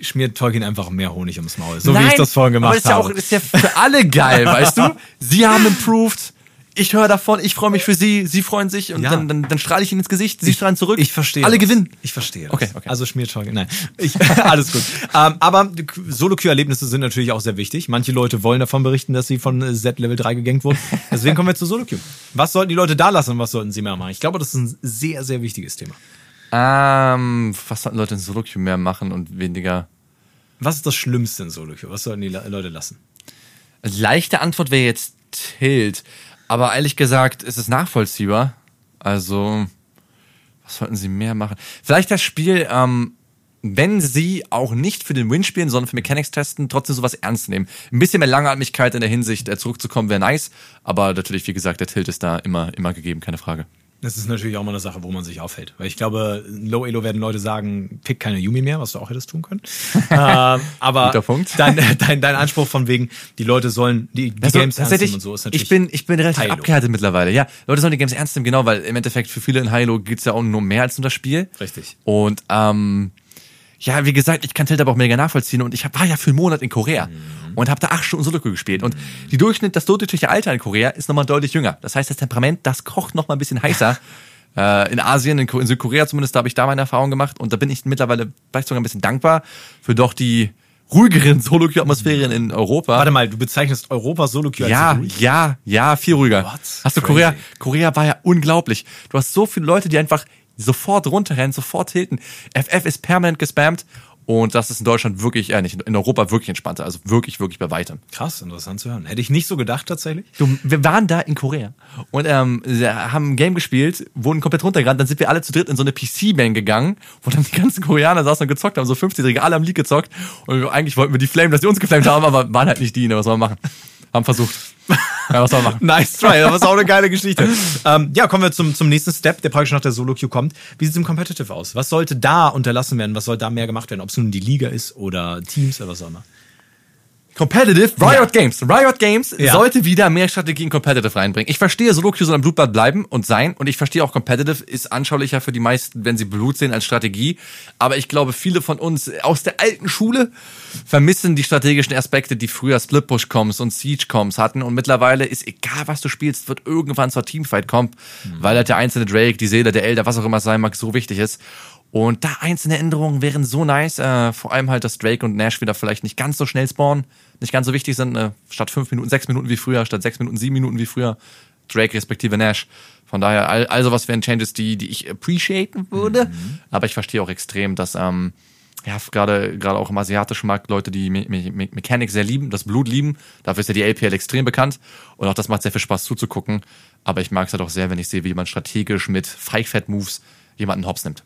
Schmiert Tolkien einfach mehr Honig ums Maul. So wie ich das vorhin gemacht aber das ist ja habe. auch, ist ja für alle geil, weißt du? Sie haben improved. Ich höre davon, ich freue mich für sie, sie freuen sich und Ja. dann, dann, dann strahle ich ihnen ins Gesicht, sie strahlen zurück. Ich verstehe. Alle das. gewinnen. Ich verstehe. Das. Okay, okay. Also schmiert Tolkien. Nein. Ich, alles gut. ähm, aber Solo-Queue-Erlebnisse sind natürlich auch sehr wichtig. Manche Leute wollen davon berichten, dass sie von äh, Z Level 3 gegankt wurden. Deswegen kommen wir zu Solo-Queue. Was sollten die Leute da lassen und was sollten sie mehr machen? Ich glaube, das ist ein sehr, sehr wichtiges Thema. Ähm, was sollten Leute in Solo-Queue mehr machen und weniger? Was ist das Schlimmste in Solo-Queue? Was sollten die Le- Leute lassen? Leichte Antwort wäre jetzt Tilt. Aber ehrlich gesagt ist es nachvollziehbar. Also, was sollten sie mehr machen? Vielleicht das Spiel, ähm, wenn sie auch nicht für den Win spielen, sondern für Mechanics testen, trotzdem sowas ernst nehmen. Ein bisschen mehr Langatmigkeit in der Hinsicht, äh, zurückzukommen, wäre nice. Aber natürlich, wie gesagt, der Tilt ist da immer, immer gegeben, keine Frage. Das ist natürlich auch mal eine Sache, wo man sich aufhält. Weil ich glaube, Low Elo werden Leute sagen, pick keine Yumi mehr, was du auch hättest tun können. ähm, aber. Dein, dein, dein Anspruch von wegen, die Leute sollen die, die Also, Games ernst nehmen und so ist natürlich. ich bin, ich bin relativ abgehärtet mittlerweile. Ja, Leute sollen die Games ernst nehmen, genau, weil im Endeffekt für viele in Hilo geht's ja auch nur mehr als um das Spiel. Richtig. Und ähm, ja, wie gesagt, ich kann Tilt aber auch mega nachvollziehen und ich hab, war ja für einen Monat in Korea Mhm. und habe da acht Stunden Sudoku gespielt. Und die Durchschnitt, das durchschnittliche Alter in Korea ist nochmal deutlich jünger. Das heißt, das Temperament, das kocht nochmal ein bisschen heißer. Äh, in Asien, in, Ko- in Südkorea zumindest, da habe ich da meine Erfahrung gemacht und da bin ich mittlerweile vielleicht sogar ein bisschen dankbar für doch die ruhigeren Solo-Atmosphären in Europa. Warte mal, du bezeichnest Europa Solo Queue Ja, als ruhig? ja, ja, viel ruhiger. What? Hast du Crazy. Korea? Korea war ja unglaublich. Du hast so viele Leute, die einfach sofort runterrennen, sofort tilten. FF ist permanent gespammt und das ist in Deutschland wirklich, äh, nicht in Europa wirklich entspannter, also wirklich, wirklich bei weitem. Krass, interessant zu hören. Hätte ich nicht so gedacht tatsächlich. Du, wir waren da in Korea und ähm, haben ein Game gespielt, wurden komplett runtergerannt, dann sind wir alle zu dritt in so eine PC-Bang gegangen, wo dann die ganzen Koreaner saßen und gezockt haben, so 50-Jährige, alle am League gezockt und eigentlich wollten wir die flamen, dass die uns geflamed haben, aber waren halt nicht die, ne, was soll man machen? Haben versucht. Ja, was soll man machen? Nice try, aber ist auch eine geile Geschichte. ähm, ja, kommen wir zum, zum nächsten Step, der praktisch nach der Solo-Queue kommt. Wie sieht es im Competitive aus? Was sollte da unterlassen werden? Was soll da mehr gemacht werden? Ob es nun die Liga ist oder Teams oder was auch immer. Competitive, Riot Games. Riot Games Ja. sollte wieder mehr Strategie in Competitive reinbringen. Ich verstehe, Solo-Queue soll ein Blutbad bleiben und sein. Und ich verstehe auch, Competitive ist anschaulicher für die meisten, wenn sie Blut sehen, als Strategie. Aber ich glaube, viele von uns aus der alten Schule vermissen die strategischen Aspekte, die früher Split-Push-Coms und Siege-Coms hatten. Und mittlerweile ist egal, was du spielst, wird irgendwann zur Teamfight kommen, weil halt der einzelne Drake, die Seele, der Elder, was auch immer es sein mag, so wichtig ist. Und da einzelne Änderungen wären so nice. Äh, vor allem halt, dass Drake und Nash wieder vielleicht nicht ganz so schnell spawnen, nicht ganz so wichtig sind. Äh, statt fünf Minuten, sechs Minuten wie früher, statt sechs Minuten, sieben Minuten wie früher. Drake respektive Nash. Von daher, all, all sowas wären Changes, die, die ich appreciaten würde. Aber ich verstehe auch extrem, dass ähm, ja, gerade gerade auch im asiatischen Markt Leute, die Me Me Me Mechanik sehr lieben, das Blut lieben. Dafür ist ja die LPL extrem bekannt. Und auch das macht sehr viel Spaß zuzugucken. Aber ich mag es halt auch sehr, wenn ich sehe, wie jemand strategisch mit Feichfett-Moves jemanden hops nimmt.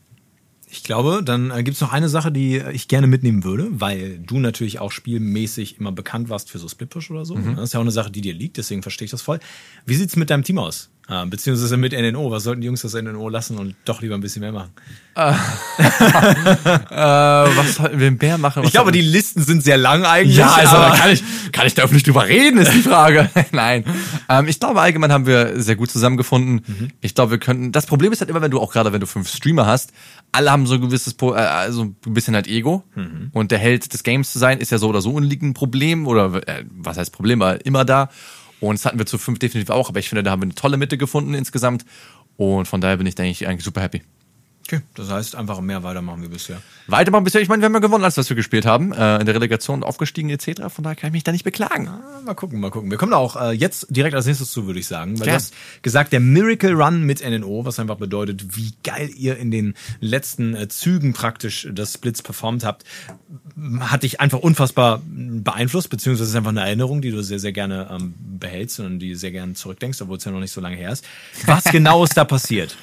Ich glaube, dann äh, gibt's noch eine Sache, die ich gerne mitnehmen würde, weil du natürlich auch spielmäßig immer bekannt warst für so Split-Push oder so. Das ist ja auch eine Sache, die dir liegt, deswegen verstehe ich das voll. Wie sieht's mit deinem Team aus? Ah, beziehungsweise mit NNO. Was sollten die Jungs das NNO lassen und doch lieber ein bisschen mehr machen? äh, was sollten wir mehr machen? Was Ich glaube, die Listen sind sehr lang eigentlich. Ja, also da kann ich, kann ich da öffentlich drüber reden, ist die Frage. Nein. Ähm, ich glaube, allgemein haben wir sehr gut zusammengefunden. Ich glaube, wir könnten. Das Problem ist halt immer, wenn du auch gerade, wenn du fünf Streamer hast, alle haben so ein gewisses, Po- äh, also ein bisschen halt Ego. Und der Held des Games zu sein, ist ja so oder so ein Problem. Oder äh, was heißt Problem, aber immer da. Und das hatten wir zu fünf definitiv auch, aber ich finde, da haben wir eine tolle Mitte gefunden insgesamt. Und von daher bin ich, denke ich, eigentlich super happy. Okay, das heißt einfach mehr weitermachen wie bisher. Weitermachen bisher, ich meine, wir haben ja gewonnen, als was wir gespielt haben. Äh, in der Relegation aufgestiegen etc. Von daher kann ich mich da nicht beklagen. Ah, Mal gucken, mal gucken. Wir kommen da auch äh, jetzt direkt als nächstes zu, würde ich sagen. Weil Gern. du hast gesagt, der Miracle Run mit NNO, was einfach bedeutet, wie geil ihr in den letzten äh, Zügen praktisch das Splits performt habt, hat dich einfach unfassbar beeinflusst, beziehungsweise ist einfach eine Erinnerung, die du sehr, sehr gerne ähm, behältst und die sehr gerne zurückdenkst, obwohl es ja noch nicht so lange her ist. Was genau ist da passiert?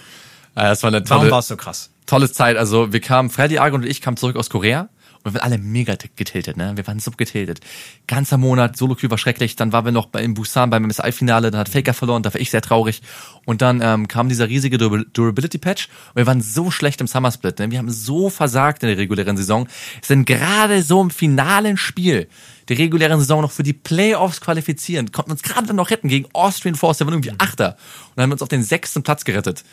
Äh, das war eine Warum tolle, war es so krass? tolle Zeit. Also wir kamen, Freddy Argon und ich kamen zurück aus Korea und wir waren alle mega getiltet, ne? Wir waren so getiltet. Ganzer Monat, Solo war schrecklich. Dann waren wir noch in Busan beim MSI-Finale, dann hat Faker verloren, da war ich sehr traurig. Und dann ähm, kam dieser riesige Durabil- Durability-Patch und wir waren so schlecht im Summer Split. Ne? Wir haben so versagt in der regulären Saison. Sind gerade so im finalen Spiel der regulären Saison noch für die Playoffs qualifizieren, konnten uns gerade noch retten gegen Austrian Force, der war irgendwie Achter. Und dann haben wir uns auf den sechsten Platz gerettet.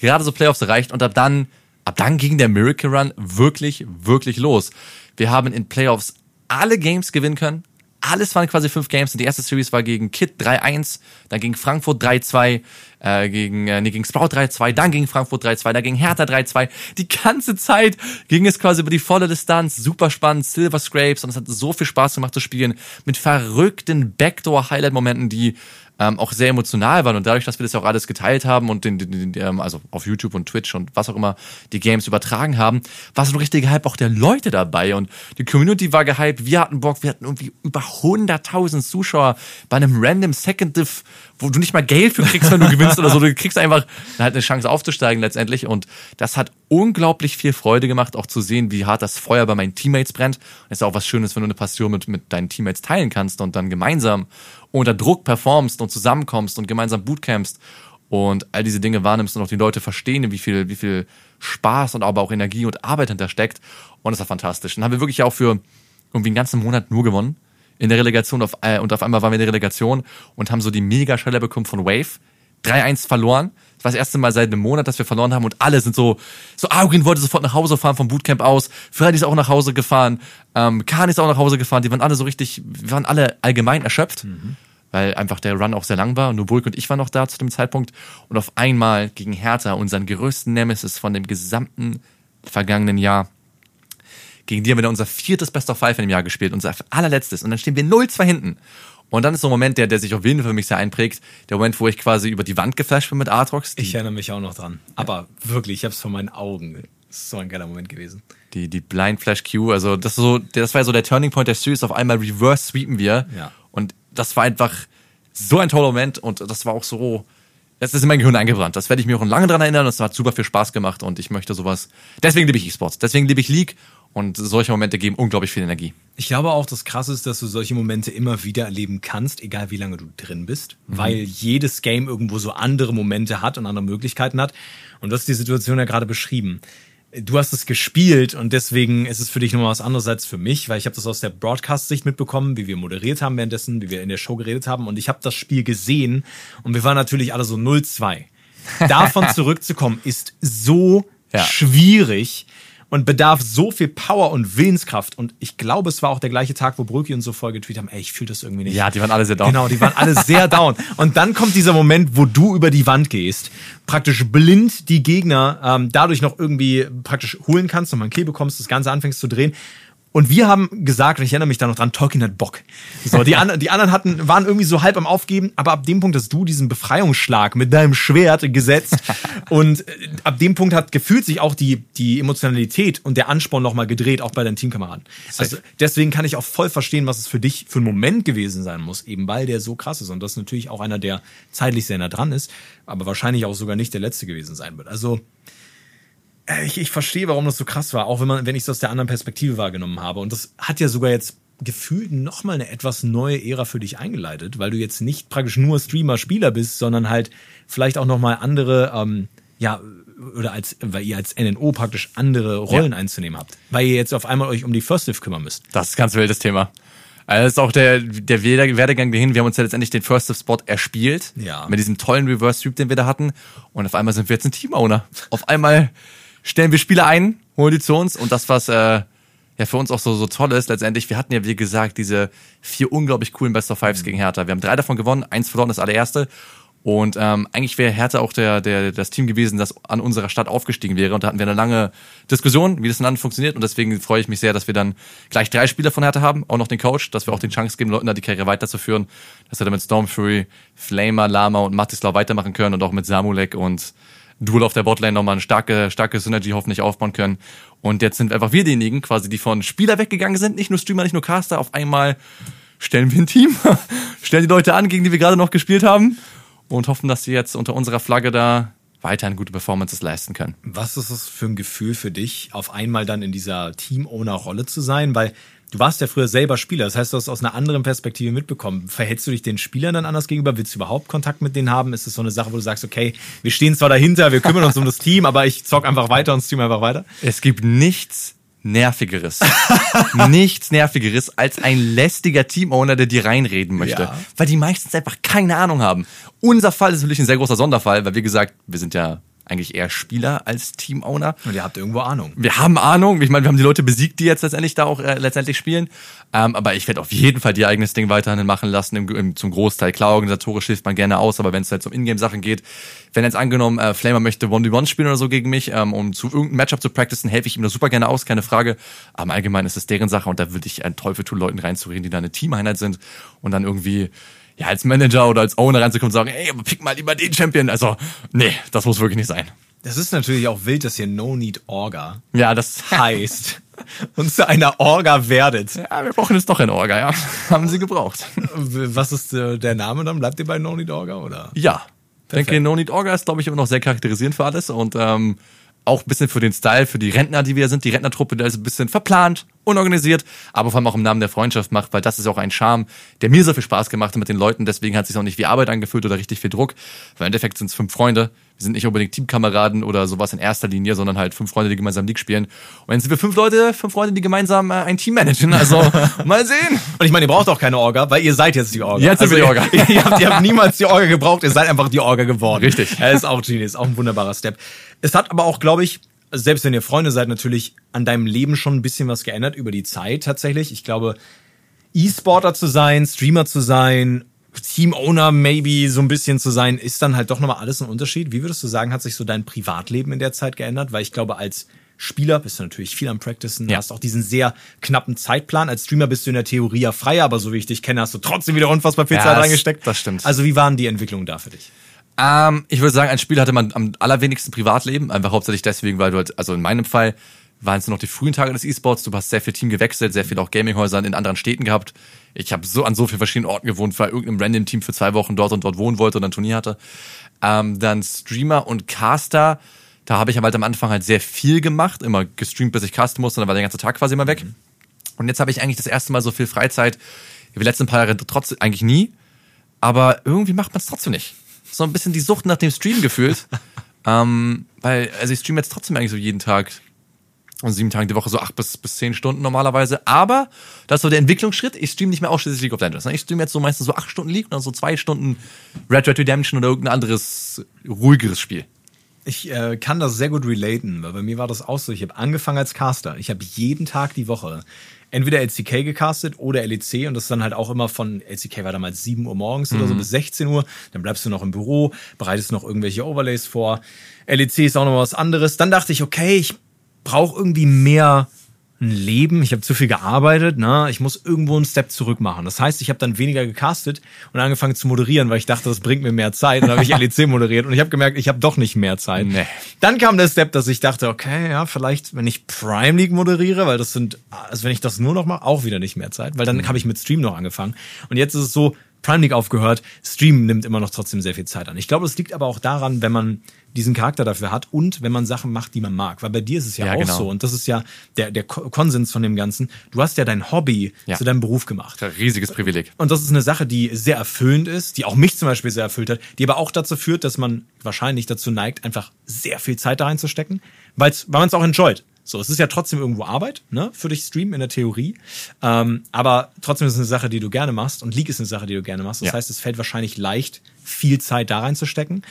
Gerade so Playoffs erreicht und ab dann, ab dann ging der Miracle Run wirklich, wirklich los. Wir haben in Playoffs alle Games gewinnen können. Alles waren quasi fünf Games. Die erste Series war gegen Kit 3-1, dann gegen Frankfurt 3-2, äh, gegen, äh, nee, gegen Sprout 3-2, dann gegen Frankfurt 3-2, dann gegen Hertha 3-2. Die ganze Zeit ging es quasi über die volle Distanz. Super spannend, Silver Scrapes und es hat so viel Spaß gemacht zu spielen. Mit verrückten Backdoor-Highlight-Momenten, die ähm, auch sehr emotional waren und dadurch, dass wir das auch alles geteilt haben und den, den, den ähm, also auf YouTube und Twitch und was auch immer die Games übertragen haben, war so ein richtiger Hype auch der Leute dabei und die Community war gehypt, wir hatten Bock, wir hatten irgendwie über 100.000 Zuschauer bei einem random Second Diff, wo du nicht mal Geld für kriegst, wenn du gewinnst oder so, du kriegst einfach halt eine Chance aufzusteigen letztendlich und das hat unglaublich viel Freude gemacht, auch zu sehen, wie hart das Feuer bei meinen Teammates brennt. Das ist auch was Schönes, wenn du eine Passion mit, mit deinen Teammates teilen kannst und dann gemeinsam unter Druck performst und zusammenkommst und gemeinsam bootcampst und all diese Dinge wahrnimmst und auch die Leute verstehen, wie viel, wie viel Spaß und aber auch Energie und Arbeit hintersteckt. Und das war fantastisch. Und haben wir wirklich auch für irgendwie einen ganzen Monat nur gewonnen. In der Relegation auf, äh, und auf einmal waren wir in der Relegation und haben so die Mega-Schelle bekommen von Wave. 3-1 verloren. Das war das erste Mal seit einem Monat, dass wir verloren haben und alle sind so, so Aurin wollte sofort nach Hause fahren vom Bootcamp aus. Freddy ist auch nach Hause gefahren. Ähm, Khan ist auch nach Hause gefahren. Die waren alle so richtig, wir waren alle allgemein erschöpft, weil einfach der Run auch sehr lang war. Nur Bulk und ich waren noch da zu dem Zeitpunkt. Und auf einmal gegen Hertha, unseren größten Nemesis von dem gesamten vergangenen Jahr, gegen die haben wir dann unser viertes Best of Five in dem Jahr gespielt, unser allerletztes. Und dann stehen wir 0-2 hinten. Und dann ist so ein Moment, der, der sich auf jeden Fall für mich sehr einprägt, der Moment, wo ich quasi über die Wand geflasht bin mit Artrox. Ich erinnere mich auch noch dran. Aber wirklich, ich habe es vor meinen Augen. Das ist so ein geiler Moment gewesen. die, die Blind Flash Q, also das ist so, das war so der Turning Point der Series. Auf einmal reverse sweepen wir. Ja. Und das war einfach so ein toller Moment und das war auch so, das ist in mein Gehirn eingebrannt. Das werde ich mir auch lange dran erinnern. Das hat super viel Spaß gemacht und ich möchte sowas. Deswegen liebe ich E-Sports. Deswegen liebe ich League und solche Momente geben unglaublich viel Energie. Ich glaube auch, das Krasse ist, dass du solche Momente immer wieder erleben kannst, egal wie lange du drin bist, weil jedes Game irgendwo so andere Momente hat und andere Möglichkeiten hat. Und du hast die Situation ja gerade beschrieben. Du hast es gespielt und deswegen ist es für dich nochmal was anderes als für mich, weil ich habe das aus der Broadcast-Sicht mitbekommen, wie wir moderiert haben währenddessen, wie wir in der Show geredet haben und ich habe das Spiel gesehen und wir waren natürlich alle so 0-2. Davon zurückzukommen ist so Ja. schwierig und bedarf so viel Power und Willenskraft. Und ich glaube, es war auch der gleiche Tag, wo Brücki und so voll getweet haben, ey, ich fühle das irgendwie nicht. Ja, die waren alle sehr down. Genau, die waren alle sehr down. Und dann kommt dieser Moment, wo du über die Wand gehst, praktisch blind die Gegner ähm, dadurch noch irgendwie praktisch holen kannst, nochmal einen Kill bekommst, das Ganze anfängst zu drehen. Und wir haben gesagt, und ich erinnere mich da noch dran, Tolkien hat Bock. So, die, an, die anderen hatten, waren irgendwie so halb am Aufgeben, aber ab dem Punkt hast du diesen Befreiungsschlag mit deinem Schwert gesetzt. und äh, ab dem Punkt hat gefühlt sich auch die, die Emotionalität und der Ansporn nochmal gedreht, auch bei deinen Teamkameraden. Also deswegen kann ich auch voll verstehen, was es für dich für ein Moment gewesen sein muss, eben weil der so krass ist. Und das ist natürlich auch einer, der zeitlich sehr nah dran ist, aber wahrscheinlich auch sogar nicht der letzte gewesen sein wird. Also ich, ich verstehe, warum das so krass war, auch wenn man, wenn ich es aus der anderen Perspektive wahrgenommen habe. Und das hat ja sogar jetzt gefühlt nochmal eine etwas neue Ära für dich eingeleitet, weil du jetzt nicht praktisch nur Streamer-Spieler bist, sondern halt vielleicht auch nochmal andere, ähm, ja, oder als, weil ihr als NNO praktisch andere Rollen ja. einzunehmen habt. Weil ihr jetzt auf einmal euch um die First Lift kümmern müsst. Das ist ganz wildes Thema. Also das ist auch der, der Werdegang dahin. Wir haben uns ja letztendlich den First Lift Spot erspielt. Ja. Mit diesem tollen Reverse Sweep, den wir da hatten. Und auf einmal sind wir jetzt ein Team-Owner. Auf einmal stellen wir Spieler ein, holen die zu uns. Und das, was, äh, ja für uns auch so, so toll ist, letztendlich, wir hatten ja, wie gesagt, diese vier unglaublich coolen Best of Fives mhm. gegen Hertha. Wir haben drei davon gewonnen, eins verloren, das allererste. Und ähm, eigentlich wäre Hertha auch der, der, das Team gewesen, das an unserer Stadt aufgestiegen wäre. Und da hatten wir eine lange Diskussion, wie das dann funktioniert. Und deswegen freue ich mich sehr, dass wir dann gleich drei Spieler von Hertha haben, auch noch den Coach, dass wir auch den Chance geben, Leuten da die Karriere weiterzuführen. Dass wir dann mit Stormfury, Flamer, Lama und Matislau weitermachen können und auch mit Samulek und Duel auf der Botlane nochmal eine starke, starke Synergy hoffentlich aufbauen können. Und jetzt sind einfach wir diejenigen, quasi, die von Spieler weggegangen sind, nicht nur Streamer, nicht nur Caster, auf einmal stellen wir ein Team, stellen die Leute an, gegen die wir gerade noch gespielt haben und hoffen, dass sie jetzt unter unserer Flagge da weiterhin gute Performances leisten können. Was ist es für ein Gefühl für dich, auf einmal dann in dieser Team-Owner-Rolle zu sein? Weil du warst ja früher selber Spieler, das heißt, du hast aus einer anderen Perspektive mitbekommen. Verhältst du dich den Spielern dann anders gegenüber? Willst du überhaupt Kontakt mit denen haben? Ist es so eine Sache, wo du sagst, okay, wir stehen zwar dahinter, wir kümmern uns um das Team, aber ich zock einfach weiter und stream einfach weiter? Es gibt nichts Nervigeres. Nichts Nervigeres als ein lästiger Teamowner, der dir reinreden möchte. Ja. Weil die meistens einfach keine Ahnung haben. Unser Fall ist natürlich ein sehr großer Sonderfall, weil wie gesagt, wir sind ja eigentlich eher Spieler als Team-Owner. Und ihr habt irgendwo Ahnung. Wir haben Ahnung. Ich meine, wir haben die Leute besiegt, die jetzt letztendlich da auch äh, letztendlich spielen. Ähm, aber ich werde auf jeden Fall ihr eigenes Ding weiterhin machen lassen. Im, im, zum Großteil klar, organisatorisch hilft man gerne aus, aber wenn es halt um Ingame-Sachen geht, wenn jetzt angenommen, äh, Flamer möchte 1v1 spielen oder so gegen mich, ähm, um zu irgendeinem Matchup zu practicen, helfe ich ihm da super gerne aus, keine Frage. Aber im Allgemeinen ist es deren Sache und da würde ich einen Teufel tun, Leuten reinzureden, die da eine Teameinheit sind und dann irgendwie ja, als Manager oder als Owner reinzukommen und sagen, ey, aber pick mal lieber den Champion. Also, nee, das muss wirklich nicht sein. Das ist natürlich auch wild, dass ihr No Need Orga ja, das heißt und zu einer Orga werdet. Ja, wir brauchen jetzt doch eine Orga, ja. Haben sie gebraucht. Was ist äh, der Name dann? Bleibt ihr bei No Need Orga oder? Ja. Ich denke, No Need Orga ist, glaube ich, immer noch sehr charakterisierend für alles und ähm, auch ein bisschen für den Style, für die Rentner, die wir sind. Die Rentnertruppe, der ist ein bisschen verplant, unorganisiert, aber vor allem auch im Namen der Freundschaft macht, weil das ist auch ein Charme, der mir so viel Spaß gemacht hat mit den Leuten. Deswegen hat es sich auch nicht wie Arbeit angefühlt oder richtig viel Druck, weil im Endeffekt sind es fünf Freunde. Wir sind nicht unbedingt Teamkameraden oder sowas in erster Linie, sondern halt fünf Freunde, die gemeinsam League spielen. Und jetzt sind wir fünf Leute, fünf Freunde, die gemeinsam äh, ein Team managen. Also mal sehen. Und ich meine, ihr braucht auch keine Orga, weil ihr seid jetzt die Orga. Jetzt sind also, wir die Orga. Ihr, ihr, habt, ihr habt niemals die Orga gebraucht, ihr seid einfach die Orga geworden. Richtig. Er ist auch Genius, auch ein wunderbarer Step. Es hat aber auch, glaube ich, selbst wenn ihr Freunde seid, natürlich an deinem Leben schon ein bisschen was geändert über die Zeit tatsächlich. Ich glaube, E-Sporter zu sein, Streamer zu sein, Team-Owner maybe so ein bisschen zu sein, ist dann halt doch nochmal alles ein Unterschied. Wie würdest du sagen, hat sich so dein Privatleben in der Zeit geändert? Weil ich glaube, als Spieler bist du natürlich viel am Practicen, ja. hast auch diesen sehr knappen Zeitplan. Als Streamer bist du in der Theorie ja frei, aber so wie ich dich kenne, hast du trotzdem wieder unfassbar viel ja, Zeit reingesteckt. Das stimmt. Also wie waren die Entwicklungen da für dich? Ähm, ich würde sagen, ein Spiel hatte man am allerwenigsten Privatleben, einfach hauptsächlich deswegen, weil du halt, also in meinem Fall waren es noch die frühen Tage des E-Sports, du hast sehr viel Team gewechselt, sehr viel auch Gaminghäuser in anderen Städten gehabt. Ich habe so an so vielen verschiedenen Orten gewohnt, weil irgendein random Team für zwei Wochen dort und dort wohnen wollte und ein Turnier hatte. Ähm, dann Streamer und Caster, da habe ich halt am Anfang halt sehr viel gemacht, immer gestreamt, bis ich casten musste, dann war der ganze Tag quasi immer weg. Mhm. Und jetzt habe ich eigentlich das erste Mal so viel Freizeit wie die letzten paar Jahre trotzdem eigentlich nie. Aber irgendwie macht man es trotzdem nicht so ein bisschen die Sucht nach dem Stream gefühlt. ähm, weil, also ich streame jetzt trotzdem eigentlich so jeden Tag und sieben Tage die Woche so acht bis, bis zehn Stunden normalerweise. Aber das ist so der Entwicklungsschritt. Ich streame nicht mehr ausschließlich League of Legends. Ne? Ich streame jetzt so meistens so acht Stunden League und dann so zwei Stunden Red Red Redemption oder irgendein anderes ruhigeres Spiel. Ich äh, kann das sehr gut relaten, weil bei mir war das auch so. Ich habe angefangen als Caster. Ich habe jeden Tag die Woche entweder LCK gecastet oder LEC und das ist dann halt auch immer von, LCK war damals 7 Uhr morgens mhm. oder so mhm. bis 16 Uhr, dann bleibst du noch im Büro, bereitest noch irgendwelche Overlays vor. LEC ist auch noch was anderes. Dann dachte ich, okay, ich brauche irgendwie mehr ein Leben, ich habe zu viel gearbeitet, ne? ich muss irgendwo einen Step zurück machen. Das heißt, ich habe dann weniger gecastet und angefangen zu moderieren, weil ich dachte, das bringt mir mehr Zeit. Dann habe ich LEC moderiert und ich habe gemerkt, ich habe doch nicht mehr Zeit. Nee. Dann kam der Step, dass ich dachte, okay, ja, vielleicht, wenn ich Prime League moderiere, weil das sind, also wenn ich das nur noch mache, auch wieder nicht mehr Zeit, weil dann mhm. habe ich mit Stream noch angefangen. Und jetzt ist es so, Prime League aufgehört. Stream nimmt immer noch trotzdem sehr viel Zeit an. Ich glaube, es liegt aber auch daran, wenn man diesen Charakter dafür hat und wenn man Sachen macht, die man mag. Weil bei dir ist es ja, Ja, auch genau. so und das ist ja der, der Ko- Konsens von dem Ganzen. Du hast ja dein Hobby Ja. zu deinem Beruf gemacht. Riesiges Privileg. Und das ist eine Sache, die sehr erfüllend ist, die auch mich zum Beispiel sehr erfüllt hat, die aber auch dazu führt, dass man wahrscheinlich dazu neigt, einfach sehr viel Zeit da reinzustecken, weil man es auch enjoyt. So, es ist ja trotzdem irgendwo Arbeit, ne, für dich Stream in der Theorie. Ähm, aber trotzdem ist es eine Sache, die du gerne machst und League ist eine Sache, die du gerne machst. Das Ja. heißt, es fällt wahrscheinlich leicht, viel Zeit da reinzustecken.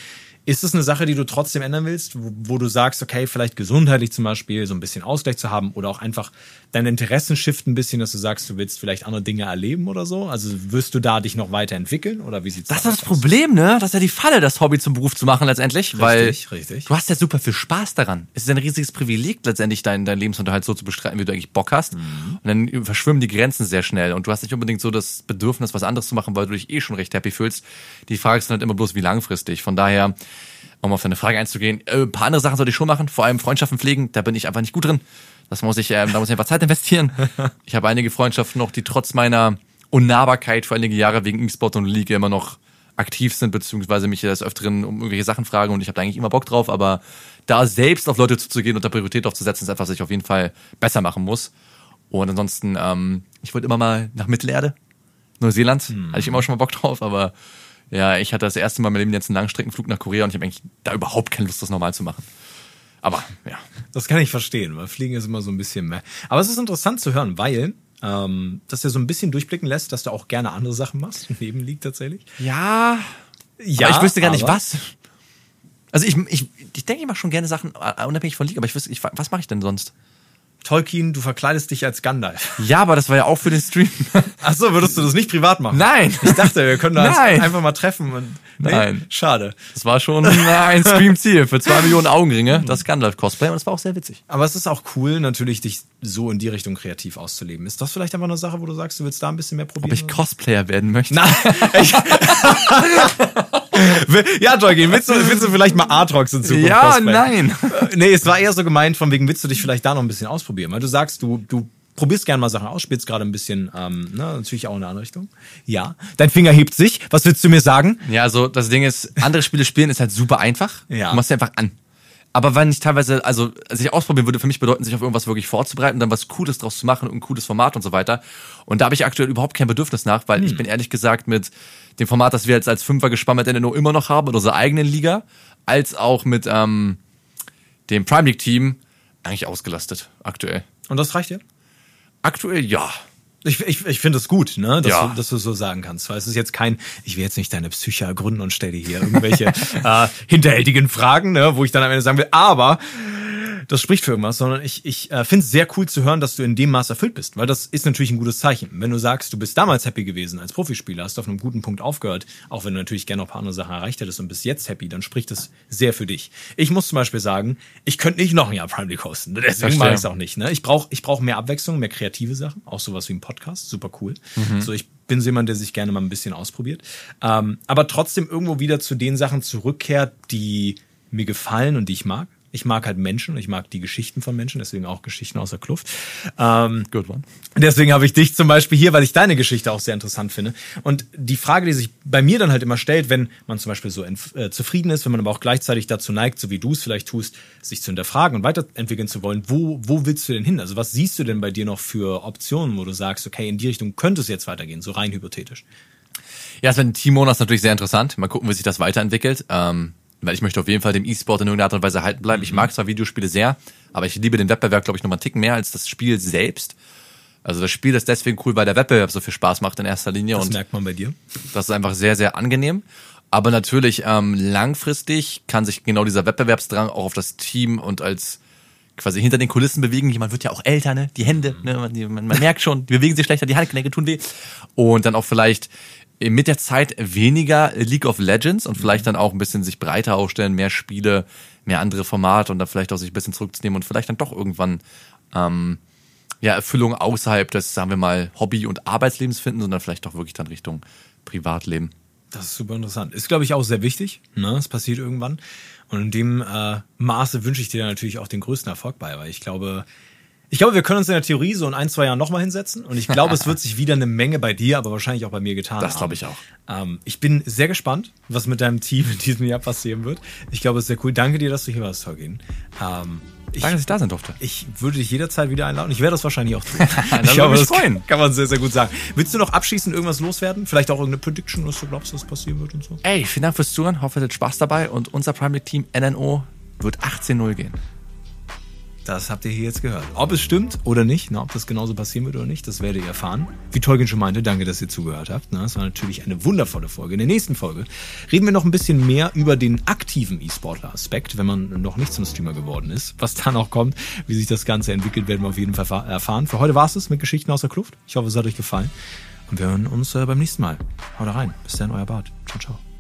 Ist es eine Sache, die du trotzdem ändern willst, wo, wo du sagst, okay, vielleicht gesundheitlich zum Beispiel so ein bisschen Ausgleich zu haben oder auch einfach deine Interessen shiften ein bisschen, dass du sagst, du willst vielleicht andere Dinge erleben oder so? Also wirst du da dich noch weiterentwickeln oder wie sieht's Das ist da das aus? Problem, ne? Das ist ja die Falle, das Hobby zum Beruf zu machen letztendlich. weil richtig. Du hast ja super viel Spaß daran. Es ist ein riesiges Privileg, letztendlich deinen dein Lebensunterhalt so zu bestreiten, wie du eigentlich Bock hast. Und dann verschwimmen die Grenzen sehr schnell. Und du hast nicht unbedingt so das Bedürfnis, was anderes zu machen, weil du dich eh schon recht happy fühlst. Die Frage ist dann halt immer bloß, wie langfristig. Von daher, um auf deine Frage einzugehen, äh, ein paar andere Sachen sollte ich schon machen, vor allem Freundschaften pflegen, da bin ich einfach nicht gut drin. Das muss ich, ähm, da muss ich einfach Zeit investieren. Ich habe einige Freundschaften noch, die trotz meiner Unnahbarkeit für einige Jahre wegen E-Sport und Liga immer noch aktiv sind, beziehungsweise mich des Öfteren um irgendwelche Sachen fragen und ich habe da eigentlich immer Bock drauf, aber da selbst auf Leute zuzugehen und da Priorität aufzusetzen, ist etwas, was ich auf jeden Fall besser machen muss. Und ansonsten, ähm, ich wollte immer mal nach Mittelerde, Neuseeland, hatte ich immer schon mal Bock drauf, aber ja, ich hatte das erste Mal in meinem Leben jetzt einen Langstreckenflug nach Korea und ich habe eigentlich da überhaupt keine Lust, das normal zu machen. Aber ja, Das kann ich verstehen, weil Fliegen ist immer so ein bisschen mehr. Aber es ist interessant zu hören, weil ähm, das ja so ein bisschen durchblicken lässt, dass du auch gerne andere Sachen machst, neben League tatsächlich. ja, Ja, aber ich wüsste gar nicht was. Also ich, ich, ich denke, ich mache schon gerne Sachen äh, unabhängig von League, aber ich wüsste, ich, was mache ich denn sonst? Tolkien, du verkleidest dich als Gandalf. Ja, aber das war ja auch für den Stream. Ach so, würdest du das nicht privat machen? Nein. Ich dachte, wir können da uns Nein. einfach mal treffen und. Nee, Nein. Schade. Das war schon ein Stream-Ziel für zwei Millionen Augenringe, das Gandalf-Cosplay und es war auch sehr witzig. Aber es ist auch cool, natürlich dich so in die Richtung kreativ auszuleben. Ist das vielleicht einfach eine Sache, wo du sagst, du willst da ein bisschen mehr probieren? Ob ich Cosplayer werden möchte? Ich, ja, Tolkien, willst du, willst du vielleicht mal Aatrox in Zukunft Ja, cosplayen? nein. Äh, Nee, es war eher so gemeint, von wegen, willst du dich vielleicht da noch ein bisschen ausprobieren? Weil du sagst, du, du probierst gerne mal Sachen aus, spielst gerade ein bisschen, ähm, ne, natürlich auch in eine andere Richtung. Ja. Dein Finger hebt sich. Was willst du mir sagen? Ja, also das Ding ist, andere Spiele spielen ist halt super einfach. Ja. Du machst sie einfach an. Aber wenn ich teilweise, also sich ausprobieren würde, für mich bedeuten, sich auf irgendwas wirklich vorzubereiten, dann was Cooles draus zu machen und ein cooles Format und so weiter. Und da habe ich aktuell überhaupt kein Bedürfnis nach, weil ich bin ehrlich gesagt mit dem Format, das wir jetzt als Fünfer gespannt mit NNO immer noch haben, in unserer eigenen Liga, als auch mit ähm, dem Prime League Team eigentlich ausgelastet aktuell. Und das reicht dir? Aktuell ja. Ich, ich, ich finde es gut, ne, dass, Ja. du, dass du so sagen kannst. Weil es ist jetzt kein, ich will jetzt nicht deine Psyche ergründen und stelle dir hier irgendwelche äh, hinterhältigen Fragen, ne, wo ich dann am Ende sagen will, aber das spricht für irgendwas, sondern ich, ich äh, finde es sehr cool zu hören, dass du in dem Maß erfüllt bist, weil das ist natürlich ein gutes Zeichen. Wenn du sagst, du bist damals happy gewesen als Profispieler, hast auf einem guten Punkt aufgehört, auch wenn du natürlich gerne noch ein paar andere Sachen erreicht hättest und bist jetzt happy, dann spricht das sehr für dich. Ich muss zum Beispiel sagen, ich könnte nicht noch ein Jahr Prime League hosten, deswegen mache ich es auch nicht. Ne? Ich brauche ich brauch mehr Abwechslung, mehr kreative Sachen, auch sowas wie ein Podcast, super cool. So, ich bin so jemand, der sich gerne mal ein bisschen ausprobiert. Ähm, aber trotzdem irgendwo wieder zu den Sachen zurückkehrt, die mir gefallen und die ich mag. Ich mag halt Menschen, ich mag die Geschichten von Menschen, deswegen auch Geschichten aus der Kluft. Ähm, Good one. Deswegen habe ich dich zum Beispiel hier, weil ich deine Geschichte auch sehr interessant finde. Und die Frage, die sich bei mir dann halt immer stellt, wenn man zum Beispiel so äh, zufrieden ist, wenn man aber auch gleichzeitig dazu neigt, so wie du es vielleicht tust, sich zu hinterfragen und weiterentwickeln zu wollen, wo, wo willst du denn hin? Also was siehst du denn bei dir noch für Optionen, wo du sagst, okay, in die Richtung könnte es jetzt weitergehen, so rein hypothetisch? Ja, es wird Team ist natürlich sehr interessant. Mal gucken, wie sich das weiterentwickelt. Ähm, weil ich möchte auf jeden Fall dem E-Sport in irgendeiner Art und Weise halten bleiben. Ich mag zwar Videospiele sehr, aber ich liebe den Wettbewerb, glaube ich, noch mal einen Ticken mehr als das Spiel selbst. Also das Spiel ist deswegen cool, weil der Wettbewerb so viel Spaß macht in erster Linie Das und merkt man bei dir. das ist einfach sehr, sehr angenehm. Aber natürlich ähm, langfristig kann sich genau dieser Wettbewerbsdrang auch auf das Team und als quasi hinter den Kulissen bewegen. Man wird ja auch älter, ne? Die Hände, ne? Man, man, man merkt schon, die bewegen sich schlechter, die Handgelenke tun weh. Und dann auch vielleicht mit der Zeit weniger League of Legends und vielleicht dann auch ein bisschen sich breiter aufstellen, mehr Spiele, mehr andere Formate und dann vielleicht auch sich ein bisschen zurückzunehmen und vielleicht dann doch irgendwann ähm, ja, Erfüllung außerhalb des, sagen wir mal, Hobby- und Arbeitslebens finden, sondern vielleicht doch wirklich dann Richtung Privatleben. Das ist super interessant. Ist, glaube ich, auch sehr wichtig. Ne? Es passiert irgendwann. Und in dem äh, Maße wünsche ich dir natürlich auch den größten Erfolg bei, weil ich glaube, Ich glaube, wir können uns in der Theorie so in ein, zwei Jahren nochmal hinsetzen und ich glaube, es wird sich wieder eine Menge bei dir, aber wahrscheinlich auch bei mir getan Das glaube ich auch. Ähm, ich bin sehr gespannt, was mit deinem Team in diesem Jahr passieren wird. Ich glaube, es ist sehr cool. Danke dir, dass du hier warst, Tolkien. Ähm, ich, Danke, dass ich da sein durfte. ich würde dich jederzeit wieder einladen. Ich werde das wahrscheinlich auch tun. würde ich glaube, mich das freuen. Kann, kann man sehr, sehr gut sagen. Willst du noch abschließend irgendwas loswerden? Vielleicht auch irgendeine Prediction, was du glaubst, was passieren wird und so? Ey, vielen Dank fürs Zuhören. Hoffe, ihr hattet Spaß dabei und unser Prime League Team NNO wird 18-0 gehen. Das habt ihr hier jetzt gehört. Ob es stimmt oder nicht, na, ob das genauso passieren wird oder nicht, das werdet ihr erfahren. Wie Tolkien schon meinte, danke, dass ihr zugehört habt. Na, Das war natürlich eine wundervolle Folge. In der nächsten Folge reden wir noch ein bisschen mehr über den aktiven E-Sportler-Aspekt, wenn man noch nicht zum Streamer geworden ist. Was dann auch kommt, wie sich das Ganze entwickelt, werden wir auf jeden Fall erfahren. Für heute war es mit Geschichten aus der Kluft. Ich hoffe, es hat euch gefallen. Und wir hören uns äh, beim nächsten Mal. Haut rein. Bis dann, euer Bart. Ciao, ciao.